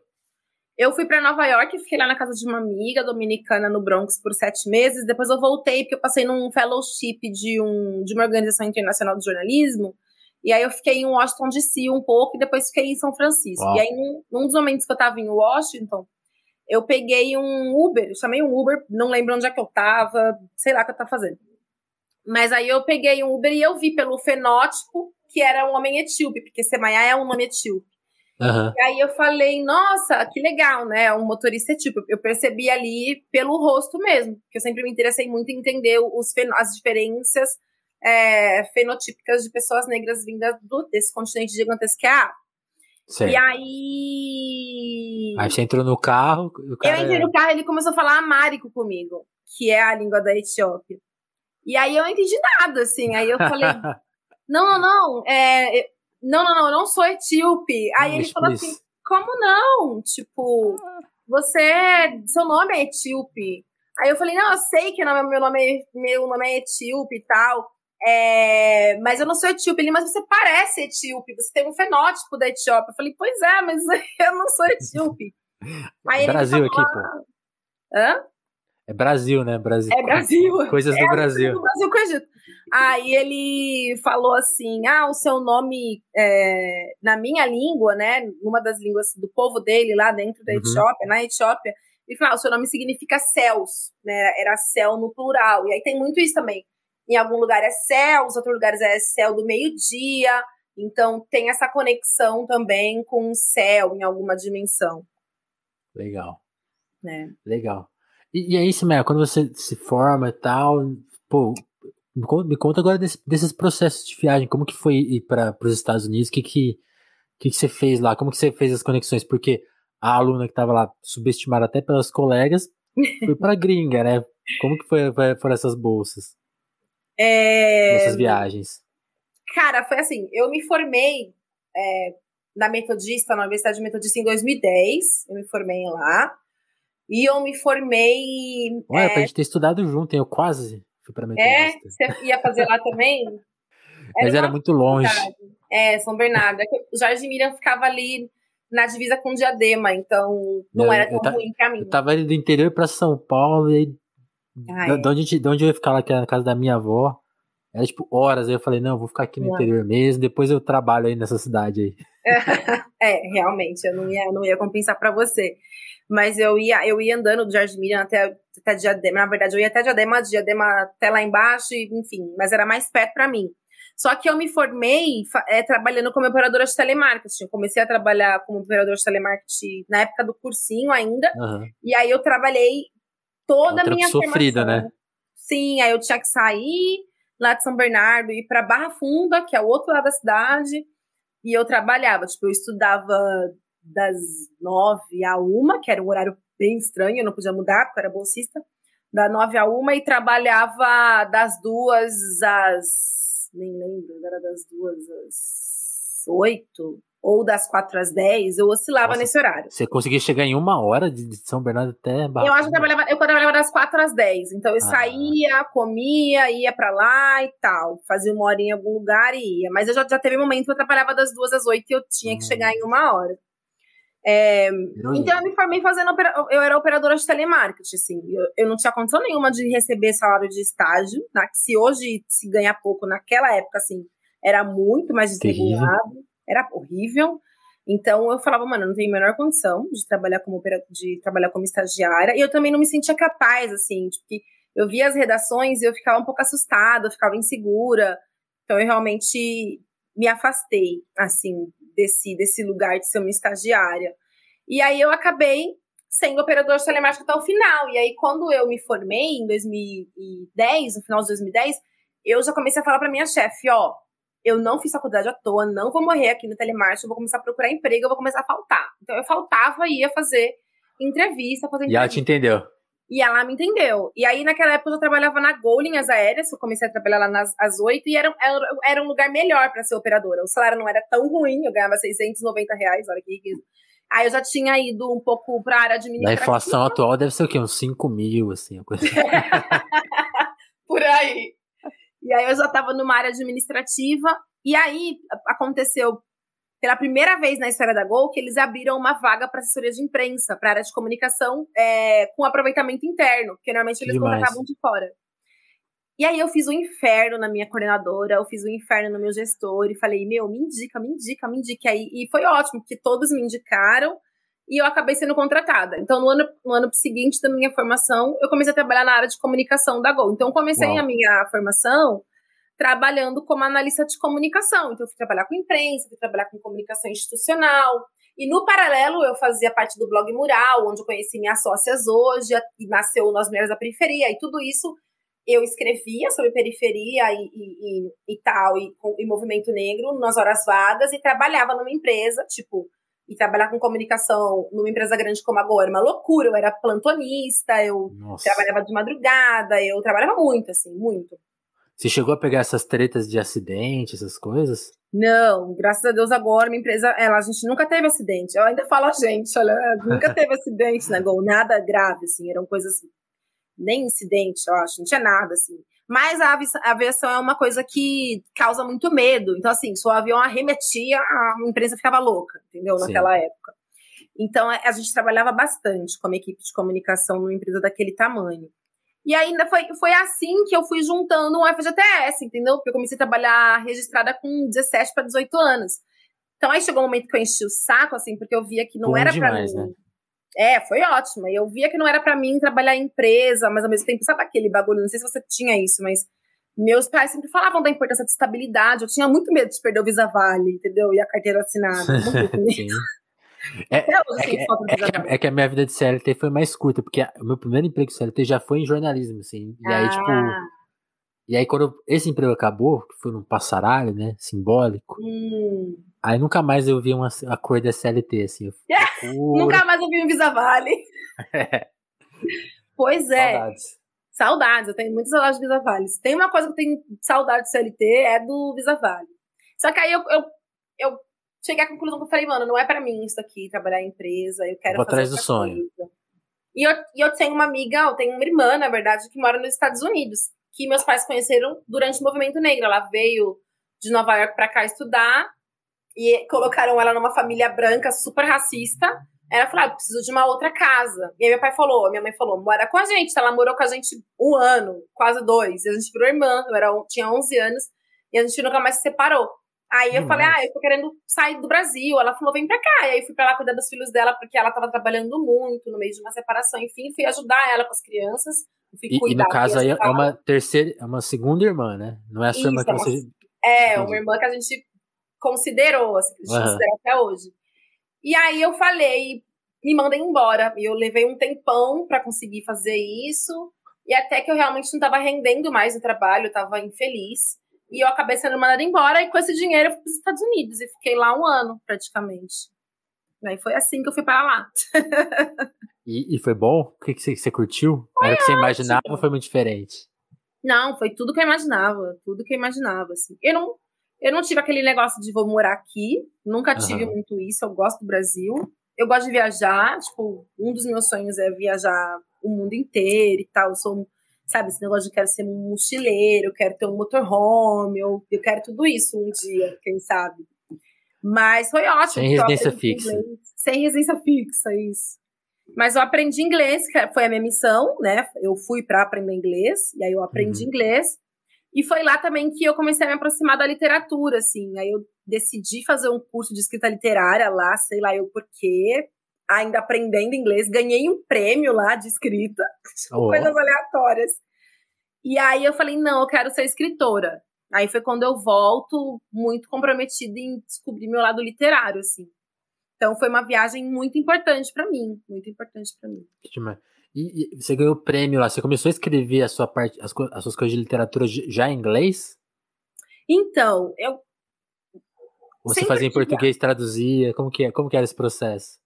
Eu fui para Nova York, fiquei lá na casa de uma amiga dominicana no Bronx por sete meses. Depois eu voltei porque eu passei num fellowship de, um, de uma organização internacional de jornalismo. E aí eu fiquei em Washington DC um pouco e depois fiquei em São Francisco. Uau. E aí, num, num dos momentos que eu tava em Washington, eu peguei um Uber, chamei um Uber, não lembro onde é que eu tava, sei lá o que eu tava fazendo. Mas aí eu peguei um Uber e eu vi pelo fenótipo que era um homem etíope, porque Semaiá é um nome etíope. Uhum. E aí eu falei, nossa, que legal, né? Um motorista etíope. Eu percebi ali pelo rosto mesmo, que eu sempre me interessei muito em entender os as diferenças é, fenotípicas de pessoas negras vindas do, desse continente gigantesco que é a Certo. E aí. Aí você entrou no carro. eu entrei no carro e ele começou a falar amárico comigo, que é a língua da Etiópia. E aí eu não entendi nada, assim. Aí eu falei, não, não, não, é, não, não, não, eu não sou etíope. Aí ele falou assim, como não? Tipo, você, seu nome é etíope. Aí eu falei, não, eu sei que meu nome, é, meu nome é etíope e tal. É, mas eu não sou etíope. Ele, mas você parece etíope, você tem um fenótipo da Etiópia. Eu falei, pois é, mas eu não sou etíope. Aí Brasil falou, aqui, pô. Hã? É Brasil, né? Brasil. É Brasil. Coisas do é Brasil. Do Brasil com o Egito. Aí ele falou assim: ah, o seu nome, é, na minha língua, né? Numa das línguas do povo dele lá dentro da uhum. Etiópia, na Etiópia, ele falou: ah, o seu nome significa céus, né? Era céu no plural. E aí tem muito isso também. Em algum lugar é céu, em outros lugares é céu do meio-dia. Então tem essa conexão também com o céu em alguma dimensão. Legal. É. Legal. E, e aí, Simé, quando você se forma e tal, pô, me conta, me conta agora desse, desses processos de viagem, como que foi ir para os Estados Unidos, o que, que, que, que você fez lá, como que você fez as conexões, porque a aluna que estava lá, subestimada até pelas colegas, foi para gringa, né? Como que foi, foram essas bolsas? É... Essas viagens? Cara, foi assim, eu me formei é, na Metodista, na Universidade Metodista em 2010, eu me formei lá, e eu me formei. Ué, é... pra gente ter estudado junto, hein? Eu quase fui pra Metodista. É? Você ia fazer lá também? Era Mas era muito longe. É, São Bernardo. É o Jardim Miriam ficava ali na divisa com Diadema, então não eu, era tão ruim pra mim. Eu tava indo do interior pra São Paulo e ah, de, onde, de onde eu ia ficar lá, que era na casa da minha avó, era tipo horas. Aí eu falei, não, eu vou ficar aqui no não. interior mesmo, depois eu trabalho aí nessa cidade aí. é, realmente, eu não ia, não ia compensar pra você. Mas eu ia, eu ia andando do Jardim Miriam até, até Diadema. Na verdade, eu ia até Diadema, Diadema até lá embaixo, enfim, mas era mais perto para mim. Só que eu me formei é, trabalhando como operadora de telemarketing. Eu comecei a trabalhar como operadora de telemarketing na época do cursinho ainda. Uhum. E aí eu trabalhei toda a minha sofrida, formação. né? Sim, aí eu tinha que sair lá de São Bernardo e ir para Barra Funda, que é o outro lado da cidade. E eu trabalhava, tipo, eu estudava das nove a uma, que era um horário bem estranho, eu não podia mudar, porque eu era bolsista. da nove a uma e trabalhava das duas às. Nem lembro, era das duas às oito ou das 4 às 10, eu oscilava Nossa, nesse horário. Você conseguia chegar em uma hora de São Bernardo até Barra. Eu acho que eu trabalhava, eu trabalhava das 4 às 10. Então eu ah. saía, comia, ia para lá e tal. Fazia uma hora em algum lugar e ia. Mas eu já, já teve um momento que eu trabalhava das 2 às 8 e eu tinha que hum. chegar em uma hora. É, então eu me formei fazendo eu era operadora de telemarketing, assim, eu, eu não tinha condição nenhuma de receber salário de estágio, né? se hoje se ganha pouco, naquela época, assim, era muito mais desregulado era horrível. Então eu falava, mano, eu não tenho a menor condição de trabalhar como de trabalhar como estagiária. E eu também não me sentia capaz, assim, de que eu via as redações e eu ficava um pouco assustada, eu ficava insegura. Então eu realmente me afastei, assim, desse, desse lugar de ser uma estagiária. E aí eu acabei sendo operadora de telemática até o final. E aí, quando eu me formei em 2010, no final de 2010, eu já comecei a falar para minha chefe, ó, eu não fiz faculdade à toa, não vou morrer aqui no telemarketing, vou começar a procurar emprego, eu vou começar a faltar. Então eu faltava e ia fazer entrevista, fazer entrevista. E ela te entendeu? E ela me entendeu. E aí, naquela época, eu trabalhava na Gol Linhas Aéreas, eu comecei a trabalhar lá nas, às oito, e era, era, era um lugar melhor para ser operadora. O salário não era tão ruim, eu ganhava 690 reais, olha que riqueza. Aí eu já tinha ido um pouco para a área administrativa. Na inflação atual deve ser o quê? Uns 5 mil, assim, coisa assim. Por aí. E aí eu já estava numa área administrativa e aí aconteceu pela primeira vez na história da Gol que eles abriram uma vaga para assessoria de imprensa, para área de comunicação é, com aproveitamento interno, porque normalmente eles Demais. contratavam de fora. E aí eu fiz um inferno na minha coordenadora, eu fiz um inferno no meu gestor e falei, meu, me indica, me indica, me indica. aí. E foi ótimo, porque todos me indicaram e eu acabei sendo contratada. Então, no ano, no ano seguinte da minha formação, eu comecei a trabalhar na área de comunicação da Gol. Então, comecei Uau. a minha formação trabalhando como analista de comunicação. Então, eu fui trabalhar com imprensa, fui trabalhar com comunicação institucional. E no paralelo, eu fazia parte do blog Mural, onde eu conheci minhas sócias hoje, e nasceu Nós Mulheres da Periferia. E tudo isso eu escrevia sobre periferia e, e, e, e tal, e, e movimento negro nas horas vagas, e trabalhava numa empresa, tipo, e trabalhar com comunicação numa empresa grande como agora, uma loucura. Eu era plantonista, eu Nossa. trabalhava de madrugada, eu trabalhava muito, assim, muito. Você chegou a pegar essas tretas de acidente, essas coisas? Não, graças a Deus agora minha empresa, ela, a gente nunca teve acidente. Eu ainda falo a gente, olha, nunca teve acidente na Gol, nada grave, assim, eram coisas, nem incidente, eu acho, não tinha nada, assim. Mas a aviação é uma coisa que causa muito medo. Então, assim, se o avião arremetia, a imprensa ficava louca, entendeu? Naquela Sim. época. Então, a gente trabalhava bastante como equipe de comunicação numa empresa daquele tamanho. E ainda foi, foi assim que eu fui juntando um FGTS, entendeu? Porque eu comecei a trabalhar registrada com 17 para 18 anos. Então aí chegou um momento que eu enchi o saco, assim, porque eu via que não Bom era para mim. Né? É, foi ótimo. E eu via que não era para mim trabalhar em empresa, mas ao mesmo tempo, sabe aquele bagulho? Não sei se você tinha isso, mas meus pais sempre falavam da importância de estabilidade. Eu tinha muito medo de perder o Visa Vale, entendeu? E a carteira assinada. Muito é, é, é, é, que a minha vida de CLT foi mais curta, porque o meu primeiro emprego de CLT já foi em jornalismo, assim. E aí, tipo. E aí, quando esse emprego acabou, que foi num passaralho, né? Simbólico. Hum. Aí nunca mais eu vi uma, a cor da CLT, assim. nunca mais eu vi um Visa Vale. É. Pois é. Saudades. Saudades, eu tenho muitas saudades do Visa Vale. Se tem uma coisa que eu tenho saudade de CLT, é do Visa Vale. Só que aí eu, eu, eu cheguei à conclusão que eu falei, mano, não é para mim isso aqui, trabalhar em empresa, eu quero Vou fazer atrás do sonho. E eu, e eu tenho uma amiga, eu tenho uma irmã, na verdade, que mora nos Estados Unidos, que meus pais conheceram durante o movimento negro. Ela veio de Nova York para cá estudar e colocaram ela numa família branca super racista. Ela falou: ah, preciso de uma outra casa. E aí meu pai falou, minha mãe falou: mora com a gente. Ela morou com a gente um ano, quase dois. E a gente virou irmã, eu era, tinha 11 anos, e a gente nunca mais se separou. Aí eu falei, ah, eu tô querendo sair do Brasil. Ela falou, vem pra cá. E aí fui pra lá cuidar dos filhos dela, porque ela tava trabalhando muito no meio de uma separação. Enfim, fui ajudar ela com as crianças. E, e, no caso aí é uma terceira, é uma segunda irmã, né? Não é a sua irmã que você. É, uma irmã que a gente considerou, assim, que a gente uhum. considera até hoje. E aí eu falei, me mandem embora. E eu levei um tempão para conseguir fazer isso. E até que eu realmente não tava rendendo mais o trabalho, eu tava infeliz. E eu acabei sendo mandada embora, e com esse dinheiro eu fui para os Estados Unidos e fiquei lá um ano, praticamente. Aí foi assim que eu fui para lá. e, e, foi bom? O que, que você, você curtiu? Foi Era o que você imaginava ou foi muito diferente? Não, foi tudo que eu imaginava. Tudo que eu imaginava, assim. Eu não, eu não tive aquele negócio de vou morar aqui. Nunca tive uhum. muito isso. Eu gosto do Brasil. Eu gosto de viajar. Tipo, um dos meus sonhos é viajar o mundo inteiro e tal. Eu sou, sabe, esse negócio de quero ser um mochileiro, quero ter um motorhome, eu, eu quero tudo isso um dia, quem sabe. Mas foi ótimo. Sem residência fixa. Sem residência fixa, isso. Mas eu aprendi inglês, que foi a minha missão, né? Eu fui para aprender inglês, e aí eu aprendi uhum. inglês. E foi lá também que eu comecei a me aproximar da literatura, assim. Aí eu decidi fazer um curso de escrita literária lá, sei lá eu porquê, ainda aprendendo inglês. Ganhei um prêmio lá de escrita, oh. coisas aleatórias. E aí eu falei, não, eu quero ser escritora. Aí foi quando eu volto muito comprometida em descobrir meu lado literário, assim. Então foi uma viagem muito importante para mim, muito importante para mim. E, e, você ganhou o prêmio lá, você começou a escrever a sua parte, as, as suas coisas de literatura já em inglês? Então, eu você fazia em português, traduzia, como que é? Como que era esse processo?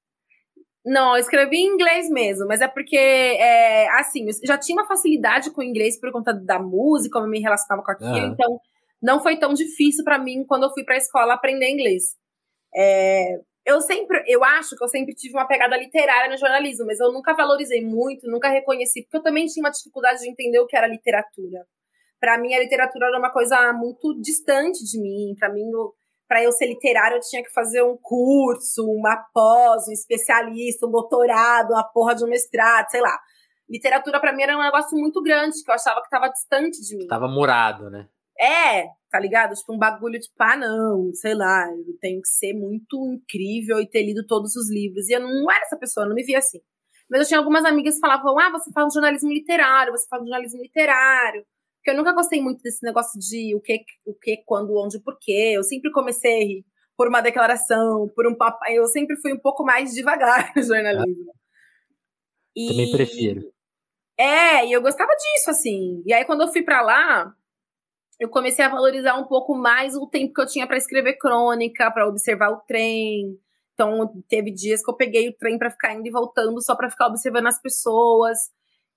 Não, eu escrevi em inglês mesmo, mas é porque, é, assim, eu já tinha uma facilidade com o inglês por conta da música, como eu me relacionava com aquilo, uhum. então não foi tão difícil para mim quando eu fui para a escola aprender inglês. É, eu sempre, eu acho que eu sempre tive uma pegada literária no jornalismo, mas eu nunca valorizei muito, nunca reconheci, porque eu também tinha uma dificuldade de entender o que era literatura. Para mim, a literatura era uma coisa muito distante de mim. Para mim, para eu ser literário, eu tinha que fazer um curso, uma pós, um especialista, um doutorado, uma porra de um mestrado, sei lá. Literatura para mim era um negócio muito grande, que eu achava que estava distante de mim. Tava murado, né? É, tá ligado? Tipo, um bagulho tipo, ah, não, sei lá, eu tenho que ser muito incrível e ter lido todos os livros. E eu não era essa pessoa, eu não me via assim. Mas eu tinha algumas amigas que falavam, ah, você fala jornalismo literário, você fala jornalismo literário. Porque eu nunca gostei muito desse negócio de o que, o que, quando, onde, por quê. Eu sempre comecei por uma declaração, por um papo. Eu sempre fui um pouco mais devagar no jornalismo. E... Também prefiro. É, e eu gostava disso, assim. E aí, quando eu fui para lá, eu comecei a valorizar um pouco mais o tempo que eu tinha para escrever crônica, para observar o trem. Então, teve dias que eu peguei o trem para ficar indo e voltando só para ficar observando as pessoas.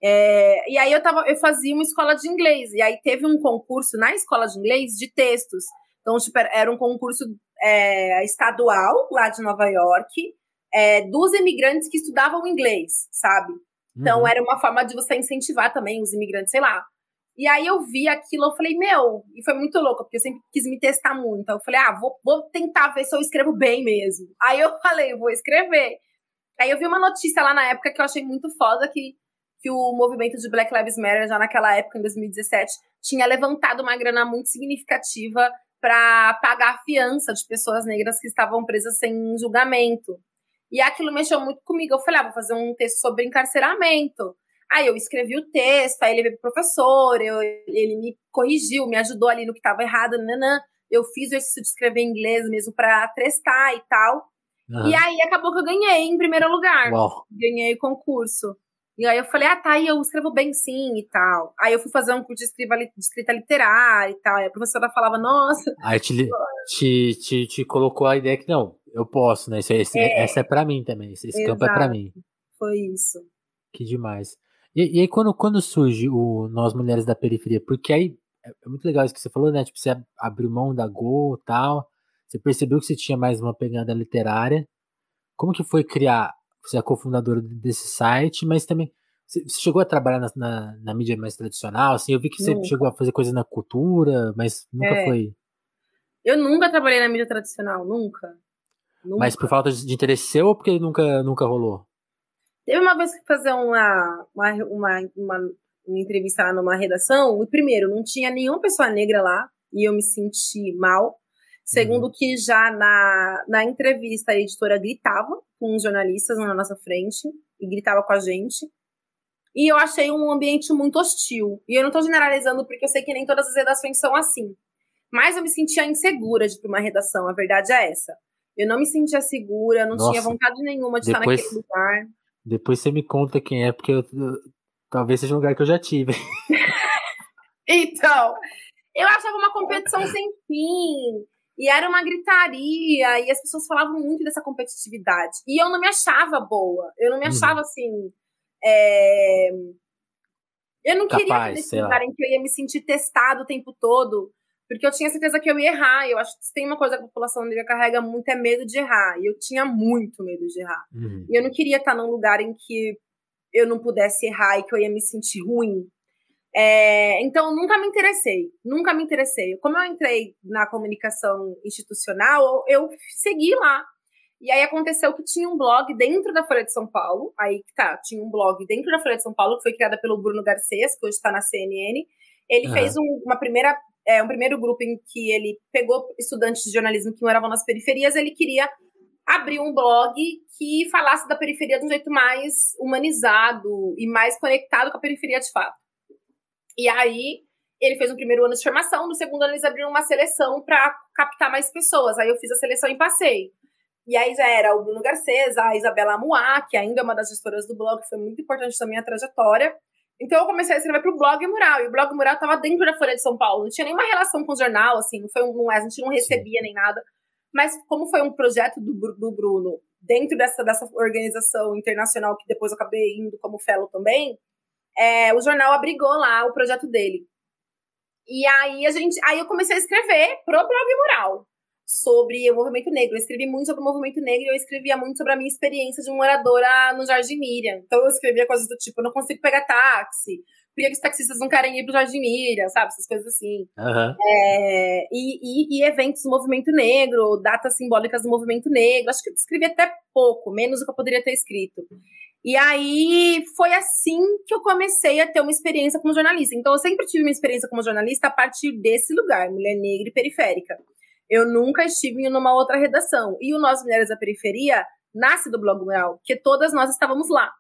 É, e aí eu, tava, eu fazia uma escola de inglês. E aí teve um concurso na escola de inglês de textos. Então, tipo, era um concurso é, estadual lá de Nova York, é, dos imigrantes que estudavam inglês, sabe? Então, uhum. era uma forma de você incentivar também os imigrantes, sei lá, e aí eu vi aquilo, eu falei, meu, e foi muito louco, porque eu sempre quis me testar muito. Então eu falei, ah, vou, vou tentar ver se eu escrevo bem mesmo. Aí eu falei, vou escrever. Aí eu vi uma notícia lá na época que eu achei muito foda, que, que o movimento de Black Lives Matter, já naquela época, em 2017, tinha levantado uma grana muito significativa para pagar a fiança de pessoas negras que estavam presas sem julgamento. E aquilo mexeu muito comigo. Eu falei, ah, vou fazer um texto sobre encarceramento. Aí eu escrevi o texto, aí ele veio pro professor, eu, ele me corrigiu, me ajudou ali no que estava errado, nanã. Eu fiz o exercício de escrever em inglês mesmo para testar e tal. Uhum. E aí acabou que eu ganhei em primeiro lugar. Uau. Ganhei o concurso. E aí eu falei, ah, tá, aí eu escrevo bem sim e tal. Aí eu fui fazer um curso de, de escrita literária e tal. Aí a professora falava, nossa. Aí te, te, te, te colocou a ideia que não, eu posso, né? Esse, esse, é. Essa é pra mim também. Esse, esse campo é pra mim. Foi isso. Que demais. E, e, aí, quando, quando surge o Nós Mulheres da Periferia? Porque aí é, é muito legal isso que você falou, né? Tipo, você abriu mão da Go e tal. Você percebeu que você tinha mais uma pegada literária. Como que foi criar? Você é cofundadora desse site, mas também você chegou a trabalhar na, na, na mídia mais tradicional? Assim, eu vi que você nunca. chegou a fazer coisas na cultura, mas nunca é. foi. Eu nunca trabalhei na mídia tradicional, nunca. nunca. Mas por falta de interesse seu ou porque nunca, nunca rolou? Teve uma vez que fazer uma, uma, uma, uma, uma entrevista lá numa redação, e primeiro, não tinha nenhuma pessoa negra lá, e eu me senti mal. Segundo, uhum. que já na, na entrevista a editora gritava com os jornalistas na nossa frente, e gritava com a gente. E eu achei um ambiente muito hostil. E eu não tô generalizando porque eu sei que nem todas as redações são assim. Mas eu me sentia insegura de ir pra uma redação, a verdade é essa. Eu não me sentia segura, não Nossa, tinha vontade nenhuma de depois, estar naquele lugar. Depois você me conta quem é, porque eu, eu, talvez seja um lugar que eu já tive. então, eu achava uma competição sem fim. E era uma gritaria, e as pessoas falavam muito dessa competitividade. E eu não me achava boa. Eu não me uhum. achava assim. É... Eu não Capaz, queria lugar em que eu ia me sentir testado o tempo todo, porque eu tinha certeza que eu ia errar. Eu acho que tem uma coisa que a população negra carrega muito é medo de errar. E eu tinha muito medo de errar. Uhum. E eu não queria estar num lugar em que eu não pudesse errar e que eu ia me sentir ruim. É, então, nunca me interessei, nunca me interessei. Como eu entrei na comunicação institucional, eu segui lá. E aí aconteceu que tinha um blog dentro da Folha de São Paulo. Aí tá, tinha um blog dentro da Folha de São Paulo que foi criada pelo Bruno Garcês, que hoje está na CNN. Ele fez um, uma primeira, é, um primeiro grupo em que ele pegou estudantes de jornalismo que moravam nas periferias. Ele queria abrir um blog que falasse da periferia de um jeito mais humanizado e mais conectado com a periferia de fato. E aí ele fez um primeiro ano de formação, no segundo ano eles abriram uma seleção para captar mais pessoas. Aí eu fiz a seleção e passei. E aí já era o Bruno Garcês, a Isabela Muá, que ainda é uma das gestoras do blog, foi muito importante na minha trajetória. Então eu comecei a escrever para o Blog Mural, e o Blog Mural estava dentro da Folha de São Paulo, não tinha nenhuma relação com o jornal, assim, não foi um, a gente não recebia nem nada. Mas como foi um projeto do, do Bruno dentro dessa, dessa organização internacional que depois eu acabei indo como fellow também, é, o jornal abrigou lá o projeto dele. E aí a gente, aí eu comecei a escrever pro blog Mural sobre o movimento negro. Eu escrevi muito sobre o movimento negro e eu escrevia muito sobre a minha experiência de moradora no Jardim Miriam. Então eu escrevia coisas do tipo, eu não consigo pegar táxi, por que os taxistas não querem ir pro Jardim Miriam, sabe? Essas coisas assim. Uhum. É, e, e, e, eventos do movimento negro, datas simbólicas do movimento negro. Acho que eu escrevi até pouco, menos do que eu poderia ter escrito. E aí foi assim que eu comecei a ter uma experiência como jornalista. Então eu sempre tive uma experiência como jornalista a partir desse lugar, mulher negra e periférica. Eu nunca estive em uma outra redação. E o Nós Mulheres da Periferia nasce do Blog Mural, que todas nós estávamos lá.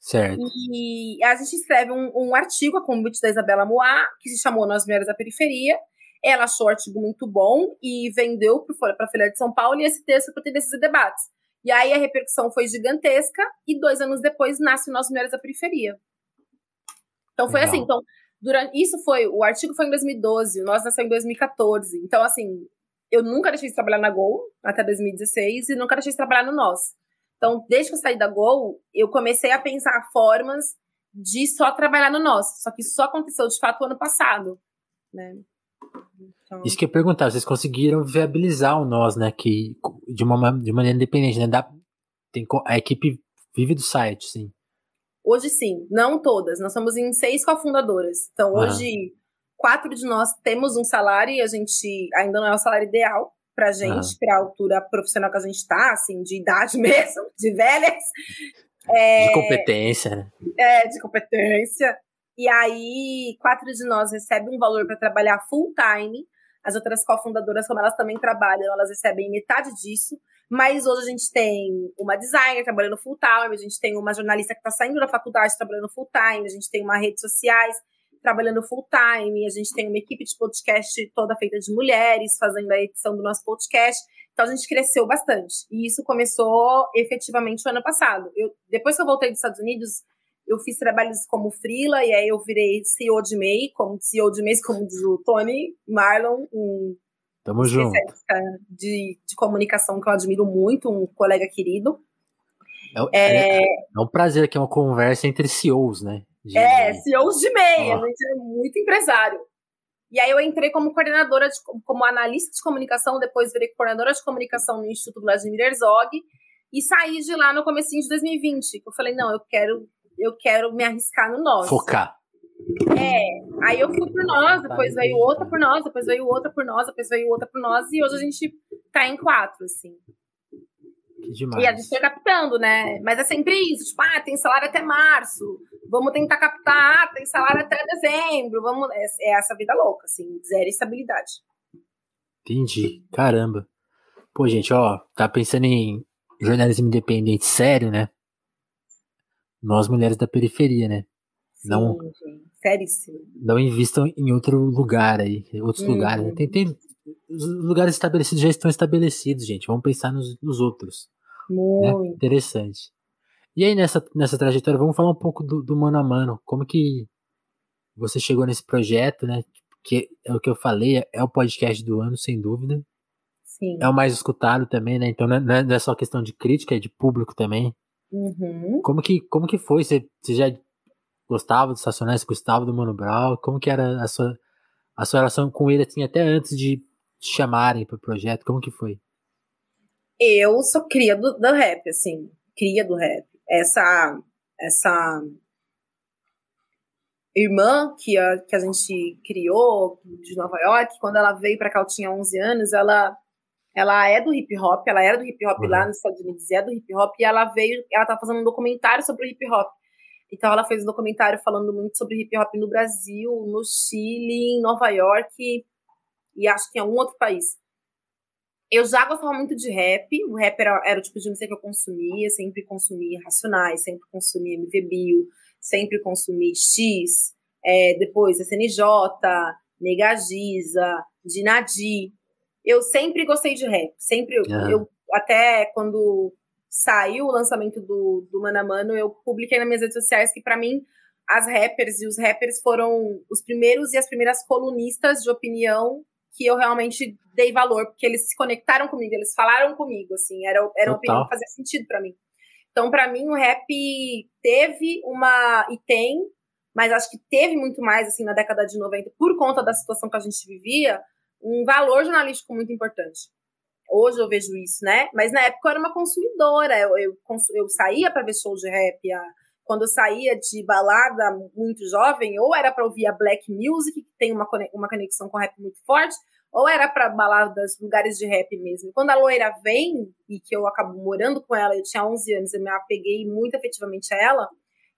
Certo. E a gente escreve um, um artigo a convite da Isabela Moá, que se chamou Nós Mulheres da Periferia. Ela achou o artigo muito bom e vendeu para a Folha de São Paulo, e esse texto para ter desses debates. E aí a repercussão foi gigantesca, e dois anos depois nasce Nós Mulheres da Periferia. Então foi Legal. assim. Então, durante, isso foi. O artigo foi em 2012, nós nasceu em 2014. Então, assim, eu nunca deixei de trabalhar na Gol até 2016 e nunca deixei de trabalhar no Nós. Então, desde que eu saí da Gol, eu comecei a pensar formas de só trabalhar no Nós. Só que isso só aconteceu de fato ano passado, né? Então... Isso que eu ia perguntar, vocês conseguiram viabilizar o Nós, né? Que de uma de maneira independente, né? Da, tem, a equipe vive do site, sim. Hoje sim, não todas. Nós somos em seis cofundadoras. Então, hoje quatro de nós temos um salário e a gente ainda não é o salário ideal pra gente, para a altura profissional que a gente tá, assim, de idade mesmo, de velhas. É, de competência, né? É, de competência. E aí, quatro de nós recebem um valor para trabalhar full time. As outras cofundadoras, como elas também trabalham, elas recebem metade disso. Mas hoje a gente tem uma designer trabalhando full time, a gente tem uma jornalista que está saindo da faculdade trabalhando full time, a gente tem uma redes sociais trabalhando full time, a gente tem uma equipe de podcast toda feita de mulheres, fazendo a edição do nosso podcast. Então a gente cresceu bastante. E isso começou efetivamente no ano passado. Eu, depois que eu voltei dos Estados Unidos, eu fiz trabalhos como freela, e aí eu virei CEO de MEI, como CEO de MEI, como diz o Tony Marlon, um Tamo junto. De, de comunicação que eu admiro muito, um colega querido. É, é, é, é um prazer aqui, uma conversa entre CEOs, né? É, CEOs de MEI, oh. a gente é muito empresário. E aí eu entrei como coordenadora, de, como analista de comunicação, depois virei coordenadora de comunicação no Instituto Vladimir Herzog, e saí de lá no comecinho de 2020. Eu falei, não, eu quero, eu quero me arriscar no nós. Focar. É, aí eu fui por nós, depois veio outra por nós, depois veio outra por nós, depois veio outra por nós, e hoje a gente tá em quatro, assim. Demais. E a gente foi captando, né? Mas é sempre isso, tipo, ah, tem salário até março, vamos tentar captar, ah, tem salário até dezembro, vamos. É, é essa vida louca, assim, zero estabilidade. Entendi. Caramba. Pô, gente, ó, tá pensando em jornalismo independente sério, né? Nós mulheres da periferia, né? Sim, não, gente, seríssimo. Não invistam em outro lugar aí, outros uhum. lugares. Tem, tem, os lugares estabelecidos já estão estabelecidos, gente. Vamos pensar nos, nos outros. Né? Muito. Né? Interessante. E aí, nessa, nessa trajetória, vamos falar um pouco do, do mano a mano. Como que você chegou nesse projeto, né? Que é o que eu falei, é o podcast do ano, sem dúvida. Sim. é o mais escutado também, né? Então não é, não é só questão de crítica, é de público também. Uhum. Como que, como que foi? Você, você já gostava do Sacionais, gostava do Mano Brown? Como que era a sua, a sua relação com ele, assim, até antes de te chamarem para o projeto? Como que foi? Eu sou cria do, do rap, assim, cria do rap. Essa, essa irmã que a, que a gente criou de Nova York, quando ela veio para cá, eu tinha 11 anos, ela ela é do hip hop, ela era do hip hop uhum. lá nos Estados Unidos, é do hip hop, e ela veio, ela tá fazendo um documentário sobre o hip hop. Então ela fez um documentário falando muito sobre hip hop no Brasil, no Chile, em Nova York e acho que em algum outro país. Eu já gostava muito de rap, o rap era, era o tipo de música que eu consumia, sempre consumi Racionais, sempre consumi MV Bill, sempre consumi X, é, depois SNJ, Negagiza, Dinadi. Eu sempre gostei de rap, sempre. Uhum. Eu, até quando saiu o lançamento do, do Mano a Mano, eu publiquei nas minhas redes sociais que, para mim, as rappers e os rappers foram os primeiros e as primeiras colunistas de opinião que eu realmente dei valor, porque eles se conectaram comigo, eles falaram comigo, assim, era, era uma opinião que fazia sentido para mim. Então, para mim, o rap teve uma. e tem, mas acho que teve muito mais, assim, na década de 90, por conta da situação que a gente vivia, um valor jornalístico muito importante. Hoje eu vejo isso, né? Mas na época eu era uma consumidora, eu, eu, eu saía para ver show de rap, a, quando eu saía de balada muito jovem, ou era para ouvir a black music, que tem uma, uma conexão com rap muito forte, ou era para baladas, lugares de rap mesmo. Quando a loira vem, e que eu acabo morando com ela, eu tinha 11 anos, eu me apeguei muito efetivamente a ela,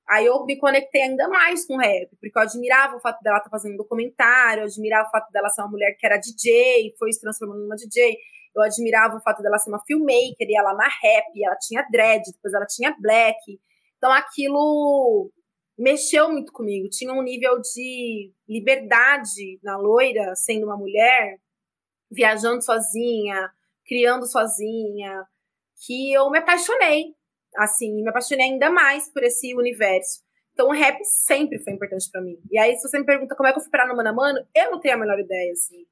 aí eu me conectei ainda mais com rap, porque eu admirava o fato dela estar tá fazendo um documentário, eu admirava o fato dela ser uma mulher que era DJ, foi se transformando numa DJ, eu admirava o fato dela ser uma filmmaker, e ela na rap, ela tinha dread, depois ela tinha black. Então aquilo mexeu muito comigo. Tinha um nível de liberdade na loira, sendo uma mulher, viajando sozinha, criando sozinha, que eu me apaixonei. Assim, me apaixonei ainda mais por esse universo. Então, o rap sempre foi importante para mim. E aí, se você me pergunta como é que eu fui parar no Mano a Mano, eu não tenho a menor ideia, assim.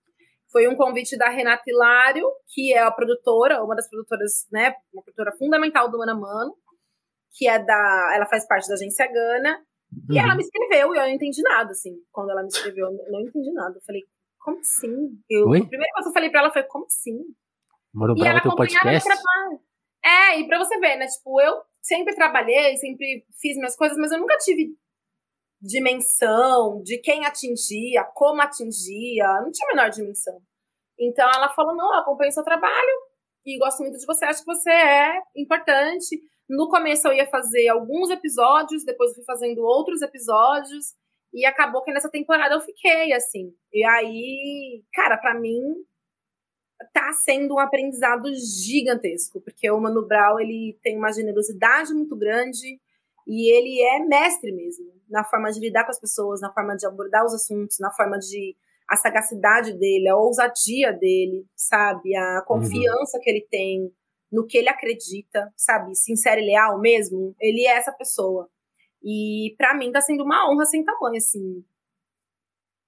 Foi um convite da Renata Hilário, que é a produtora, uma das produtoras, né, uma produtora fundamental do Mano a Mano, que é da. Ela faz parte da agência Gana. E uhum. ela me escreveu e eu não entendi nada, assim. Quando ela me escreveu, eu não entendi nada. Eu falei, como assim? Eu, a primeira coisa que eu falei pra ela foi, como assim? Mano, e ela acompanhava trabalho. É, e pra você ver, né? Tipo, eu sempre trabalhei, sempre fiz minhas coisas, mas eu nunca tive dimensão de quem atingia, como atingia, não tinha a menor dimensão. Então ela falou: não, eu acompanho seu trabalho e gosto muito de você, acho que você é importante. No começo eu ia fazer alguns episódios, depois fui fazendo outros episódios, e acabou que nessa temporada eu fiquei, assim. E aí, cara, para mim tá sendo um aprendizado gigantesco, porque o Mano Brown, ele tem uma generosidade muito grande e ele é mestre mesmo na forma de lidar com as pessoas, na forma de abordar os assuntos, na forma de a sagacidade dele, a ousadia dele, sabe, a confiança uhum. que ele tem no que ele acredita, sabe? Sincero e leal mesmo, ele é essa pessoa. E para mim tá sendo uma honra sem tamanho, assim.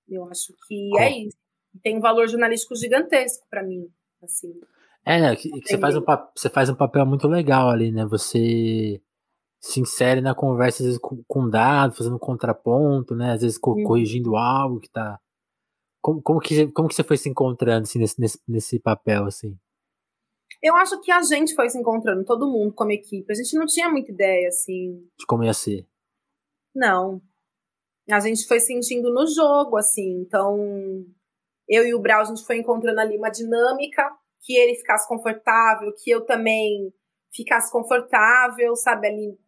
Eu acho que é isso. Tem um valor jornalístico gigantesco para mim, assim. É, né, que, que você, faz um, você faz um papel muito legal ali, né? Você se insere na conversa, às vezes, com, com dados, fazendo contraponto, né? Às vezes co corrigindo algo que tá. Como, como, que, como que você foi se encontrando assim, nesse, nesse, nesse papel, assim? Eu acho que a gente foi se encontrando, todo mundo como equipe. A gente não tinha muita ideia, assim. De como ia ser. Não. A gente foi sentindo no jogo, assim. Então, eu e o Brau, a gente foi encontrando ali uma dinâmica que ele ficasse confortável, que eu também ficasse confortável, sabe, ali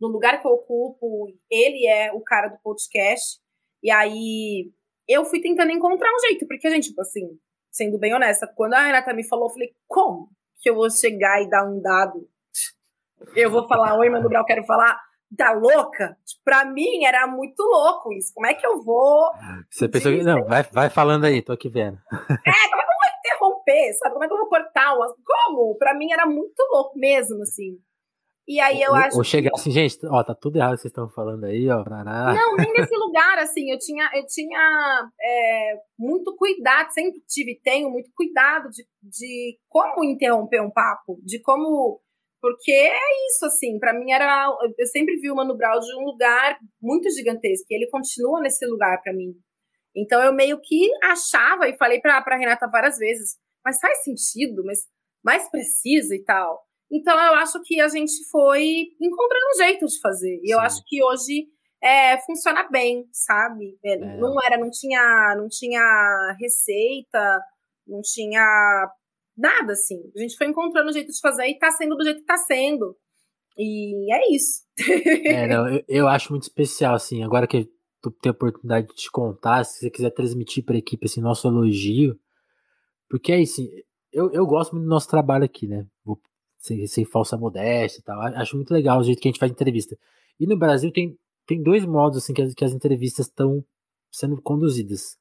no lugar que eu ocupo. Ele é o cara do podcast. E aí, eu fui tentando encontrar um jeito, porque, gente, tipo assim, sendo bem honesta, quando a Renata me falou, eu falei, como? Que eu vou chegar e dar um dado. Eu vou falar, oi, Mano Brau, quero falar. Tá louca? Pra mim era muito louco isso. Como é que eu vou. Você pensou que. Não, vai, vai falando aí, tô aqui vendo. É, como é que eu vou interromper? Sabe? Como é que eu vou cortar? Umas... Como? Pra mim era muito louco mesmo, assim. E aí eu ou, acho. Ou chegar assim, gente, ó, tá tudo errado que vocês estão falando aí, ó. Pará. Não, nem nesse lugar, assim, eu tinha, eu tinha é, muito cuidado, sempre tive, tenho muito cuidado de, de como interromper um papo, de como. Porque é isso, assim, para mim era. Eu sempre vi o Mano Brown de um lugar muito gigantesco, e ele continua nesse lugar para mim. Então eu meio que achava, e falei pra, pra Renata várias vezes, mas faz sentido, mas mais precisa e tal. Então eu acho que a gente foi encontrando um jeito de fazer. E Sim. eu acho que hoje é, funciona bem, sabe? É, é. Não era, não tinha, não tinha receita, não tinha nada assim. A gente foi encontrando um jeito de fazer e tá sendo do jeito que tá sendo. E é isso. é, não, eu, eu, acho muito especial, assim, agora que tu tem a oportunidade de te contar, se você quiser transmitir para a equipe assim, nosso elogio, porque é isso, eu, eu gosto muito do nosso trabalho aqui, né? Vou sem, sem falsa modéstia e tal. Acho muito legal o jeito que a gente faz entrevista. E no Brasil tem, tem dois modos assim que as, que as entrevistas estão sendo conduzidas.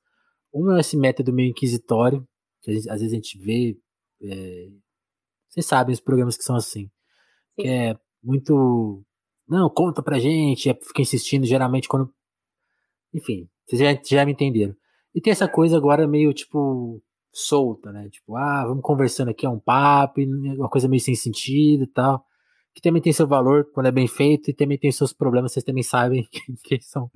Um é esse método meio inquisitório, que gente, às vezes a gente vê. É, vocês sabem os programas que são assim. Sim. Que é muito. Não, conta pra gente, é, fica insistindo geralmente quando. Enfim, vocês já, já me entenderam. E tem essa coisa agora meio tipo solta, né? Tipo, ah, vamos conversando aqui, é um papo, uma coisa meio sem sentido e tal. Que também tem seu valor quando é bem feito e também tem seus problemas, vocês também sabem quem são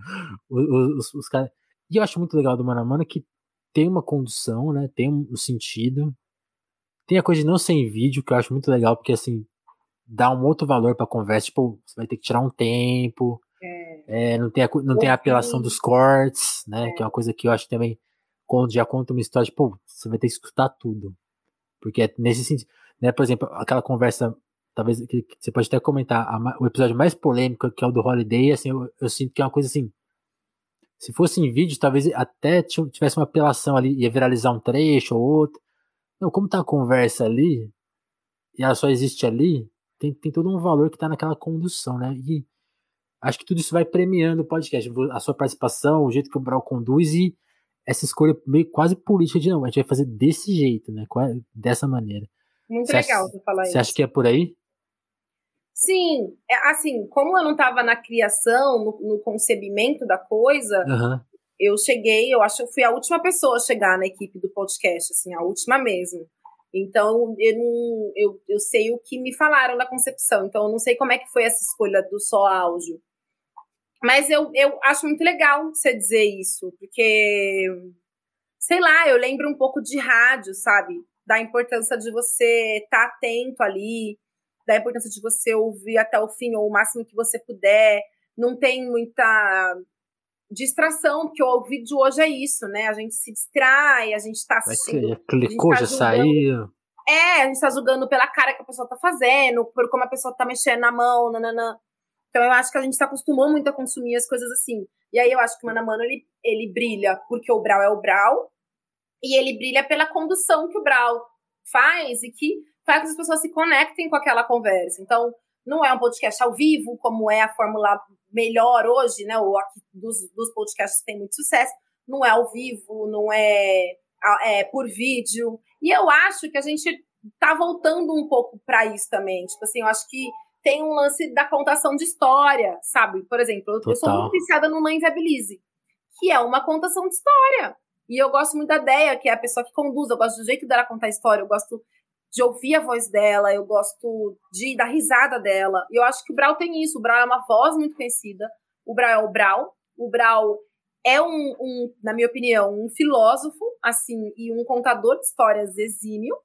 os, os, os caras. E eu acho muito legal do Mano a Mano que tem uma condução, né? Tem um sentido. Tem a coisa de não ser em vídeo, que eu acho muito legal, porque assim, dá um outro valor pra conversa. Tipo, você vai ter que tirar um tempo. É. É, não tem a, não tem a apelação dos cortes, né? É. Que é uma coisa que eu acho também já conta uma história, tipo, você vai ter que escutar tudo. Porque é nesse sentido, né, por exemplo, aquela conversa, talvez que, você pode até comentar, a, o episódio mais polêmico, que é o do Holiday, assim, eu, eu, sinto que é uma coisa assim, se fosse em vídeo, talvez até tivesse uma apelação ali, ia viralizar um trecho ou outro. Não, como tá a conversa ali, e ela só existe ali, tem, tem todo um valor que tá naquela condução, né? E acho que tudo isso vai premiando o podcast, a sua participação, o jeito que o Brau conduz e essa escolha meio quase política de não, a gente vai fazer desse jeito, né? Dessa maneira. Muito você legal acha, você falar você isso. Você acha que é por aí? Sim, é, assim, como eu não estava na criação, no, no, concebimento da coisa, uhum. eu cheguei, eu acho que eu fui a última pessoa a chegar na equipe do podcast, assim, a última mesmo. Então, eu, não, eu, eu sei o que me falaram da concepção, então eu não sei como é que foi essa escolha do só áudio. Mas eu, eu acho muito legal você dizer isso, porque, sei lá, eu lembro um pouco de rádio, sabe? Da importância de você estar tá atento ali, da importância de você ouvir até o fim, ou o máximo que você puder. Não tem muita distração, porque o vídeo hoje é isso, né? A gente se distrai, a gente tá assistindo. Já clicou, tá já saiu. É, a gente tá julgando pela cara que a pessoa tá fazendo, por como a pessoa tá mexendo na mão, nananã. Então eu acho que a gente se acostumou muito a consumir as coisas assim. E aí eu acho que o Mano a Mano, ele, ele brilha porque o Brau é o Brau, e ele brilha pela condução que o Brau faz e que faz que as pessoas se conectem com aquela conversa. Então, não é um podcast ao vivo, como é a fórmula melhor hoje, né? Ou aqui dos, dos podcasts que tem muito sucesso. Não é ao vivo, não é, é por vídeo. E eu acho que a gente tá voltando um pouco para isso também. Tipo assim, eu acho que tem um lance da contação de história, sabe? Por exemplo, Total. eu sou muito viciada no Mãe Viabilize, que é uma contação de história. E eu gosto muito da ideia, que é a pessoa que conduz, eu gosto do jeito dela contar a história, eu gosto de ouvir a voz dela, eu gosto de da risada dela. E eu acho que o Brau tem isso. O Brau é uma voz muito conhecida. O Brau é o Brau. O Brau é um, um, na minha opinião, um filósofo, assim, e um contador de histórias exímio.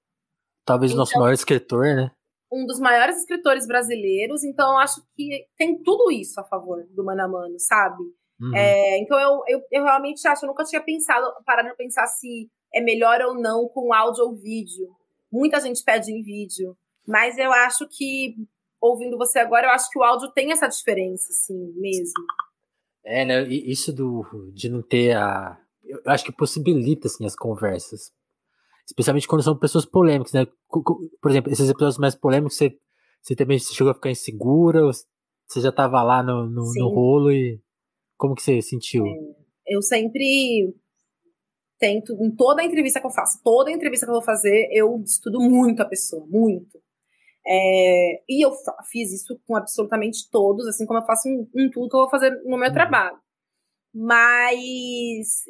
Talvez então, o nosso então maior escritor, né? Um dos maiores escritores brasileiros, então eu acho que tem tudo isso a favor do Mano a Mano, sabe? Uhum. É, então eu, eu, eu, realmente acho, eu nunca tinha pensado, parado pra pensar se é melhor ou não com áudio ou vídeo. Muita gente pede em vídeo, mas eu acho que, ouvindo você agora, eu acho que o áudio tem essa diferença, assim, mesmo. É, né, isso do, de não ter a... Eu acho que possibilita, assim, as conversas. Especialmente quando são pessoas polêmicas, né? Por exemplo, esses episódios mais polêmicos, você, você também chegou a ficar insegura? Você já estava lá no, no, no, rolo e como que você sentiu? É, eu sempre tento, em toda entrevista que eu faço, toda entrevista que eu vou fazer, eu estudo muito a pessoa, muito. É, e eu fiz isso com absolutamente todos, assim como eu faço em, em tudo que eu vou fazer no meu uhum. trabalho. Mas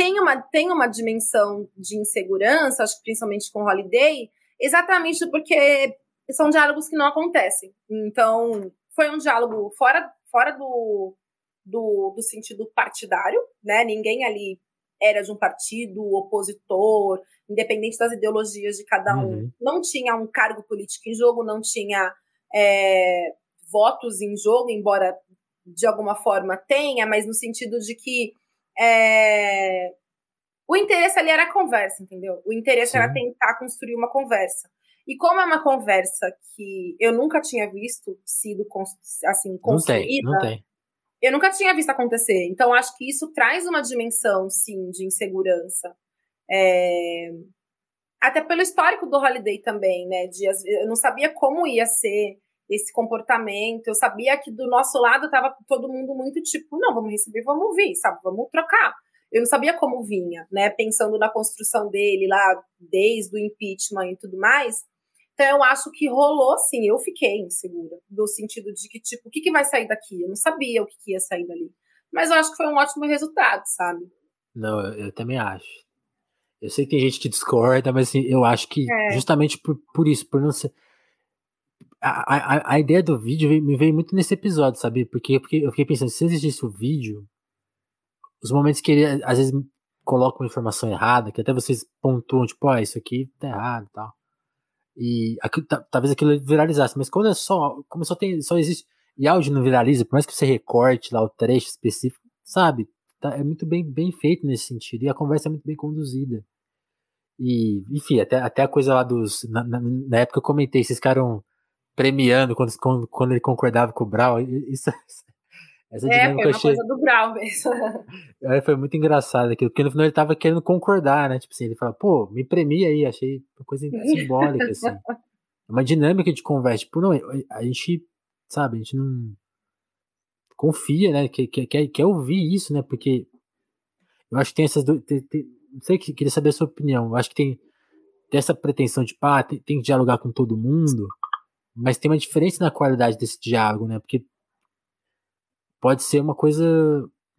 tem uma, tem uma dimensão de insegurança, acho que principalmente com Holiday, exatamente porque são diálogos que não acontecem. Então, foi um diálogo fora, fora do, do, do sentido partidário, né? Ninguém ali era de um partido opositor, independente das ideologias de cada um. Uhum. Não tinha um cargo político em jogo, não tinha é, votos em jogo, embora de alguma forma tenha, mas no sentido de que é, o interesse ali era a conversa, entendeu? O interesse Sim. era tentar construir uma conversa. E como é uma conversa que eu nunca tinha visto sido assim construída, não tem, não tem. eu nunca tinha visto acontecer. Então acho que isso traz uma dimensão, sim, de insegurança. É... Até pelo histórico do Holiday também, né? De, eu não sabia como ia ser esse comportamento. Eu sabia que do nosso lado estava todo mundo muito tipo, não, vamos receber, vamos ouvir, sabe? Vamos trocar. Eu não sabia como vinha, né? Pensando na construção dele lá, desde o impeachment e tudo mais. Então eu acho que rolou sim, eu fiquei insegura, no sentido de que, tipo, o que, que vai sair daqui? Eu não sabia o que, que ia sair dali. Mas eu acho que foi um ótimo resultado, sabe? Não, eu, eu também acho. Eu sei que tem gente que discorda, mas assim, eu acho que é. justamente por, por isso, por não ser a, a, a ideia do vídeo me veio muito nesse episódio, sabe? Porque, porque eu fiquei pensando, se existisse o vídeo, os momentos que ele às vezes coloca uma informação errada, que até vocês pontuam, tipo, ah, isso aqui tá errado e tal. E aquilo, talvez aquilo viralizasse, mas quando é só, como só tem, só existe, e áudio não viraliza, por mais que você recorte lá o trecho específico, sabe? Tá, é muito bem, bem feito nesse sentido, e a conversa é muito bem conduzida. E, enfim, até, até a coisa lá dos. Na, na, na época eu comentei, vocês ficaram premiando quando, quando, quando ele concordava com o Brau. Isso, essa é, foi uma achei... coisa do Brau mesmo. É, foi muito engraçado aquilo, porque no final ele tava querendo concordar, né? Tipo assim, ele fala, pô, me premia aí, achei uma coisa simbólica, assim. É uma dinâmica de conversa. Tipo, não, a gente, sabe, a gente não confia, né? Quer, quer, quer ouvir isso, né? Porque eu acho que tem essas duas. Não sei, queria saber a sua opinião. Eu acho que tem, tem essa pretensão de, pá, tem, tem que dialogar com todo mundo. Mas tem uma diferença na qualidade desse diálogo, né? Porque pode ser uma coisa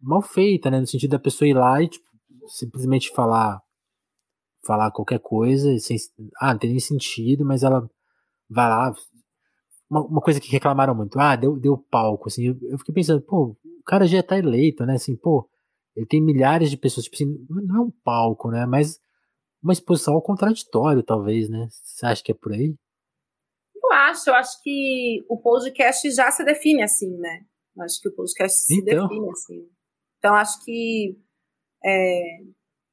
mal feita, né? No sentido da pessoa ir lá e tipo, simplesmente falar falar qualquer coisa, sem, ah, não tem nem sentido, mas ela vai lá. Uma, uma coisa que reclamaram muito, ah, deu, deu palco, assim, eu, eu, fiquei pensando, pô, o cara já tá eleito, né? Assim, pô, ele tem milhares de pessoas, tipo assim, não é um palco, né? Mas uma exposição ao contraditório, talvez, né? Você acha que é por aí? Acho, eu acho que o podcast já se define assim, né? Eu acho que o podcast se então. define assim. Então, acho que. É,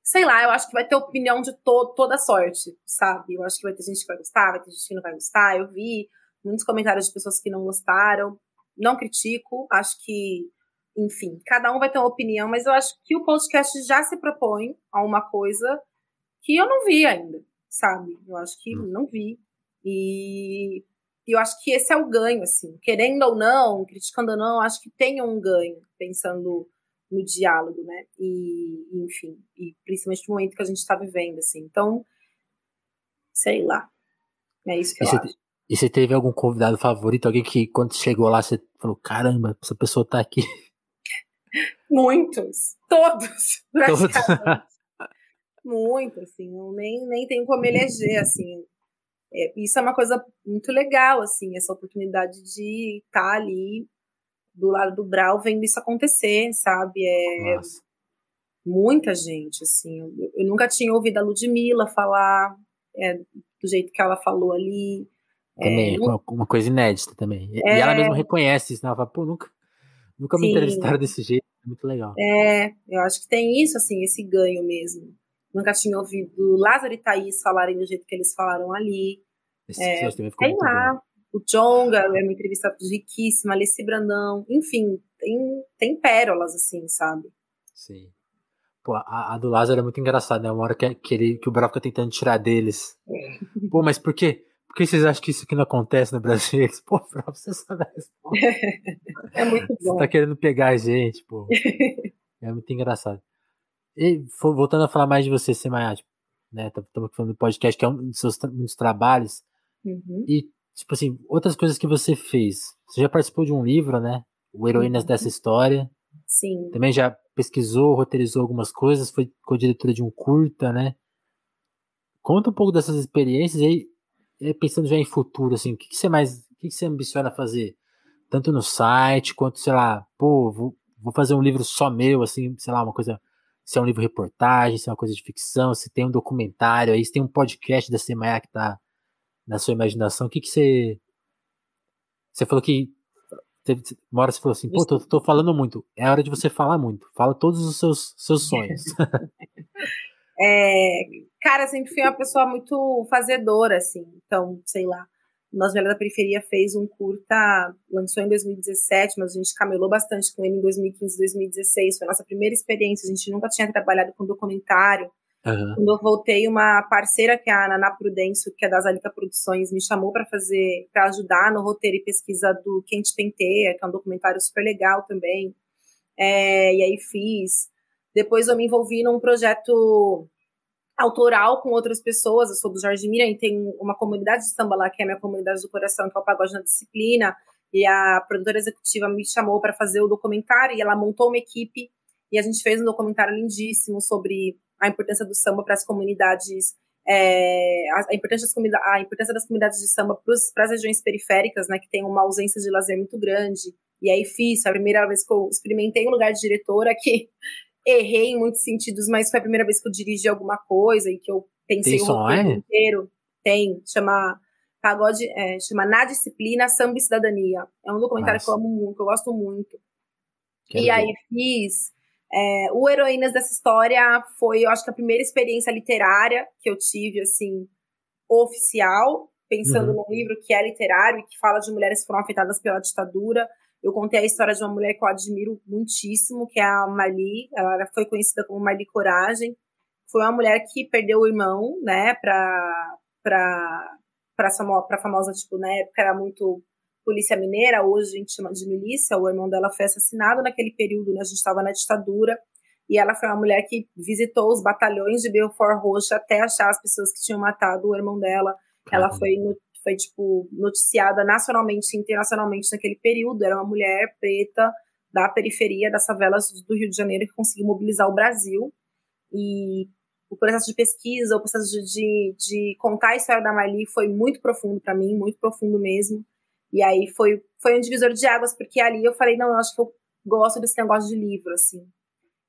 sei lá, eu acho que vai ter opinião de to toda sorte, sabe? Eu acho que vai ter gente que vai gostar, vai ter gente que não vai gostar. Eu vi muitos comentários de pessoas que não gostaram. Não critico, acho que, enfim, cada um vai ter uma opinião, mas eu acho que o podcast já se propõe a uma coisa que eu não vi ainda, sabe? Eu acho que hum. não vi. E e eu acho que esse é o ganho, assim. Querendo ou não, criticando ou não, acho que tem um ganho, pensando no diálogo, né? E, enfim, e principalmente no momento que a gente está vivendo, assim. Então, sei lá. É isso que e eu você, acho. E você teve algum convidado favorito? Alguém que, quando chegou lá, você falou: caramba, essa pessoa tá aqui? Muitos. Todos. Todos. Muito, assim. Eu nem, nem tenho como eleger, assim. É, isso é uma coisa muito legal, assim, essa oportunidade de estar tá ali do lado do Brau vendo isso acontecer, sabe? É Nossa. muita gente, assim. Eu, eu, nunca tinha ouvido a Ludmilla falar é, do jeito que ela falou ali. Também, é, uma, uma, coisa inédita também. E, é, ela mesma reconhece isso, né? Ela fala, pô, nunca, nunca me entrevistaram desse jeito, é muito legal. É, eu acho que tem isso, assim, esse ganho mesmo. Nunca tinha ouvido Lázaro e Thaís falarem do jeito que eles falaram ali. Esse é, tem lá. Bom. O Jonga é uma entrevista riquíssima, Alice Brandão, enfim, tem, tem pérolas, assim, sabe? Sim. Pô, a, a, do Lázaro é muito engraçada, né? Uma hora que, que, ele, que o Bravo fica tentando tirar deles. É. Pô, mas por quê? Por que vocês acham que isso aqui não acontece no Brasil? Eles, pô, Bravo, você sabe a resposta. é muito bom. Você tá querendo pegar a gente, pô. é muito engraçado. E voltando a falar mais de você, Semaiá, tipo, né? Estamos falando do podcast, que é um dos seus muitos trabalhos. Uhum. E tipo assim, outras coisas que você fez. Você já participou de um livro, né? O Heroínas dessa História. Sim. Também já pesquisou, roteirizou algumas coisas, foi co-diretora de um curta, né? Conta um pouco dessas experiências e aí, pensando já em futuro, assim, o que, que você mais, o que, que você ambiciona fazer? Tanto no site, quanto, sei lá, pô, vou, vou fazer um livro só meu, assim, sei lá, uma coisa, se é um livro reportagem, se é uma coisa de ficção, se tem um documentário aí, se tem um podcast da Semaia que tá na sua imaginação, o que que você... Você falou que uma hora você falou assim, pô, tô, tô, falando muito. É hora de você falar muito. Fala todos os seus, seus sonhos. é, cara, sempre fui uma pessoa muito fazedora, assim. Então, sei lá. Nós Velha da Periferia fez um curta, lançou em 2017, mas a gente camelou bastante com ele em 2015, 2016. Foi a nossa primeira experiência. A gente nunca tinha trabalhado com documentário. Uhum. Quando eu voltei, uma parceira, que é a Naná Prudêncio, que é das Alita Produções, me chamou para fazer, para ajudar no roteiro e pesquisa do Quente Penteia, que é um documentário super legal também. É, e aí fiz. Depois eu me envolvi num projeto autoral com outras pessoas. Eu sou do Jorge Mira e tem uma comunidade de samba lá, que é a minha comunidade do coração, que é o Pagode na Disciplina. E a produtora executiva me chamou para fazer o documentário e ela montou uma equipe e a gente fez um documentário lindíssimo sobre a importância do samba para as comunidades, é, a, importância das, a importância das comunidades de samba para as regiões periféricas, né, que tem uma ausência de lazer muito grande. E aí fiz, a primeira vez que eu experimentei um lugar de diretora que errei em muitos sentidos, mas foi a primeira vez que eu dirigi alguma coisa e que eu pensei tem o roteiro inteiro. Tem, chama Pagode, é, chama Na Disciplina, Samba e Cidadania. É um documentário Nossa. que eu amo muito, que eu gosto muito. Quero e ver. aí fiz é, o Heroínas dessa história foi, eu acho que a primeira experiência literária que eu tive, assim, oficial, pensando uhum. num livro que é literário e que fala de mulheres que foram afetadas pela ditadura. Eu contei a história de uma mulher que eu admiro muitíssimo, que é a Marli. Ela foi conhecida como Marli Coragem. Foi uma mulher que perdeu o irmão, né, pra, pra, pra, pra famosa, tipo, na época era muito polícia mineira, hoje a gente chama de milícia, o irmão dela foi assassinado naquele período, né, a gente estava na ditadura, e ela foi uma mulher que visitou os batalhões de Belfort Roxo até achar as pessoas que tinham matado o irmão dela. Ela foi, foi tipo, noticiada nacionalmente e internacionalmente naquele período, era uma mulher preta da periferia das favelas do Rio de Janeiro que conseguiu mobilizar o Brasil, e o processo de pesquisa, o processo de, de, de contar a história da Marli foi muito profundo para mim, muito profundo mesmo. E aí foi, foi um divisor de águas, porque ali eu falei, não, eu acho que eu gosto desse negócio de livro, assim.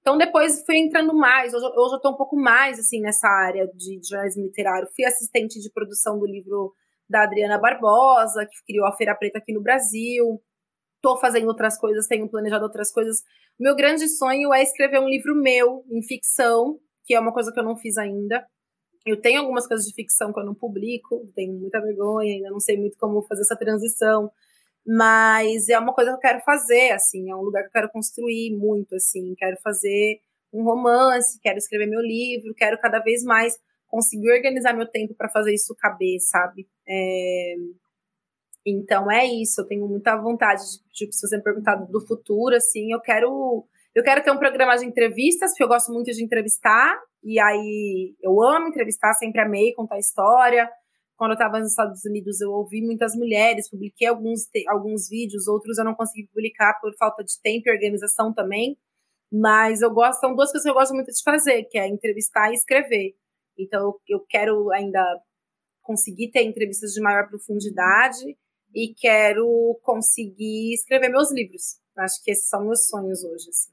Então depois fui entrando mais, hoje, hoje eu estou um pouco mais, assim, nessa área de, de jornalismo literário. Fui assistente de produção do livro da Adriana Barbosa, que criou a Feira Preta aqui no Brasil. Estou fazendo outras coisas, tenho planejado outras coisas. Meu grande sonho é escrever um livro meu, em ficção, que é uma coisa que eu não fiz ainda. Eu tenho algumas coisas de ficção que eu não publico, tenho muita vergonha, ainda não sei muito como fazer essa transição, mas é uma coisa que eu quero fazer, assim, é um lugar que eu quero construir muito, assim, quero fazer um romance, quero escrever meu livro, quero cada vez mais conseguir organizar meu tempo para fazer isso caber, sabe? É... Então é isso, eu tenho muita vontade de, tipo, se você me perguntar do futuro, assim, eu quero eu quero ter um programa de entrevistas, porque eu gosto muito de entrevistar, e aí eu amo entrevistar, sempre amei contar história. Quando eu estava nos Estados Unidos, eu ouvi muitas mulheres, publiquei alguns, alguns vídeos, outros eu não consegui publicar por falta de tempo e organização também. Mas eu gosto, são duas coisas que eu gosto muito de fazer, que é entrevistar e escrever. Então eu quero ainda conseguir ter entrevistas de maior profundidade e quero conseguir escrever meus livros. Acho que esses são meus sonhos hoje. Assim.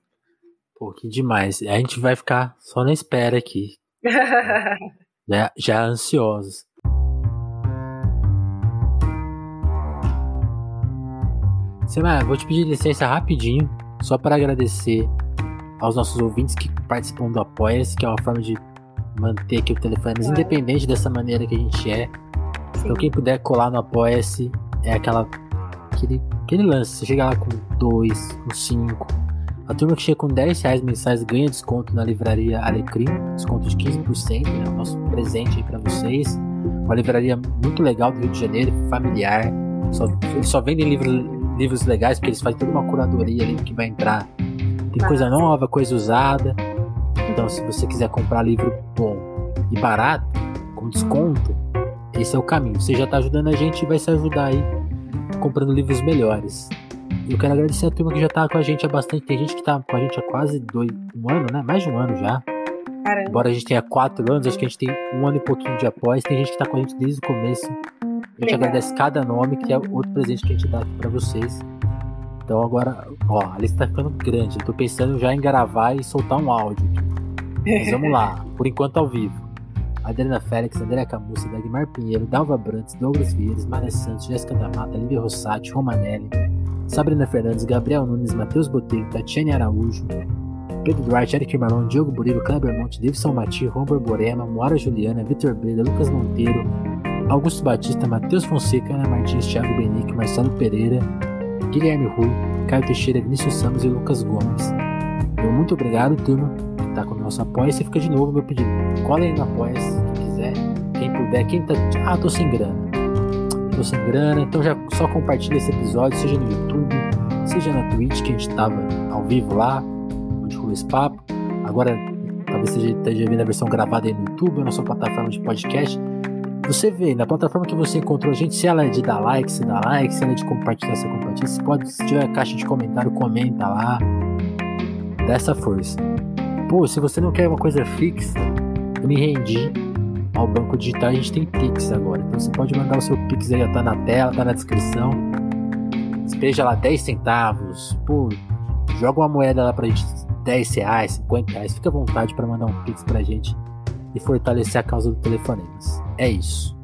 Pô, que demais. A gente vai ficar só na espera aqui. já, já ansiosos. Semana, vou te pedir licença rapidinho, só para agradecer aos nossos ouvintes que participam do Apoia-se, que é uma forma de manter aqui o telefone independente dessa maneira que a gente é. Sim. Então quem puder colar no Apoia-se é aquela aquele, aquele lance, você chega lá com dois, com cinco, a turma que chega com 10 reais mensais ganha desconto na livraria Alecrim, desconto de 15%, né? O nosso presente aí pra vocês. Uma livraria muito legal do Rio de Janeiro, familiar. Só, eles só vendem livro, livros legais porque eles fazem toda uma curadoria ali que vai entrar. Tem coisa nova, coisa usada. Então, se você quiser comprar livro bom e barato, com desconto, esse é o caminho. Você já está ajudando a gente e vai se ajudar aí comprando livros melhores. Eu quero agradecer a turma que já tá com a gente há bastante. Tem gente que tá com a gente há quase dois, um ano, né? Mais de um ano já. Caramba. Embora a gente tenha quatro anos, acho que a gente tem um ano e pouquinho de após. Tem gente que tá com a gente desde o começo. A gente Legal. agradece cada nome, que é outro presente que a gente dá aqui pra vocês. Então agora, ó, a lista tá ficando grande. Eu tô pensando já em gravar e soltar um áudio. Mas vamos lá, por enquanto ao vivo. Adriana Félix, André Camussa, Dagmar Pinheiro, Dalva Brantes, Douglas Vieiras, Maria Santos, Jéssica da Mata, Lívia Rossati, Romanelli, Sabrina Fernandes, Gabriel Nunes, Matheus Botelho, Tatiane Araújo, Pedro Duarte, Eric Marlon, Diogo Burilo, Kleber Monte, Davidson Mati, Romber Borema, Moara Juliana, Vitor Breda, Lucas Monteiro, Augusto Batista, Matheus Fonseca, Ana Martins, Thiago Benique, Marcelo Pereira, Guilherme Rui, Caio Teixeira, Vinícius Samos e Lucas Gomes. Meu muito obrigado, turma, tá com o nosso apoio. Você fica de novo meu pedido. Cola aí no apoio, quem quiser, quem puder, quem tá. Ah, tô sem grana. Tô sem grana, então já só compartilha esse episódio, seja no YouTube, seja na Twitch, que a gente tava ao vivo lá, onde rolou esse papo. Agora, talvez você esteja vendo a versão gravada aí no YouTube, na sua plataforma de podcast. Você vê, na plataforma que você encontrou a gente, se ela é de dar like, você dá like, se ela é de compartilhar, você compartilha. Se pode, se tiver caixa de comentário, comenta lá. Dá essa força. Pô, se você não quer uma coisa fixa, eu me rendi ao banco digital, a gente tem Pix agora. Então você pode mandar o seu Pix aí, tá na tela, tá na descrição. Despeja lá 10 centavos. Pô, joga uma moeda lá pra gente, 10 reais, 50 reais. Fica à vontade para mandar um Pix pra gente e fortalecer a causa do telefonemas. É isso.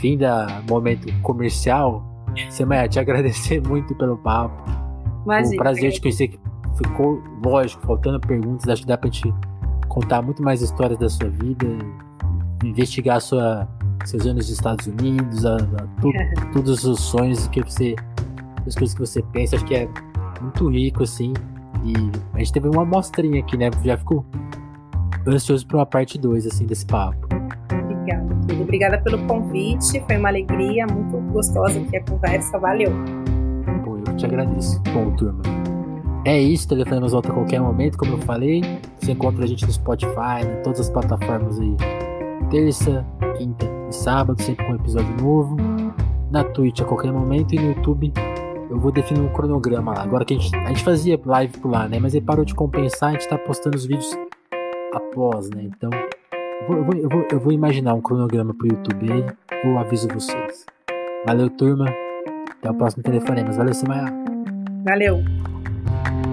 Fim da momento comercial. Semana, te agradecer muito pelo papo. Imagina, o prazer de conhecer ficou, lógico, faltando perguntas. Acho que dá pra gente contar muito mais histórias da sua vida, investigar sua, seus anos nos Estados Unidos, a, a, todos os sonhos que você, as coisas que você pensa. Acho que é muito rico, assim. E a gente teve uma amostrinha aqui, né? Já ficou ansioso para uma parte 2 assim desse papo. Obrigada, filho. Obrigada pelo convite. Foi uma alegria, muito gostosa aqui a conversa. Valeu. Pô, eu te agradeço. Bom, turma. É isso, telefone nos volta a qualquer momento, como eu falei. Você encontra a gente no Spotify, em todas as plataformas aí. Terça, quinta e sábado, sempre com um episódio novo. Na Twitch a qualquer momento e no YouTube eu vou definir um cronograma lá. Agora que a gente, a gente fazia live por lá, né? Mas ele parou de compensar, a gente tá postando os vídeos após, né? Então, eu vou, eu vou, eu vou, eu vou imaginar um cronograma pro YouTube aí, eu aviso vocês. Valeu, turma. Até o próximo telefonema. Valeu, Simaya. Valeu. Thank you.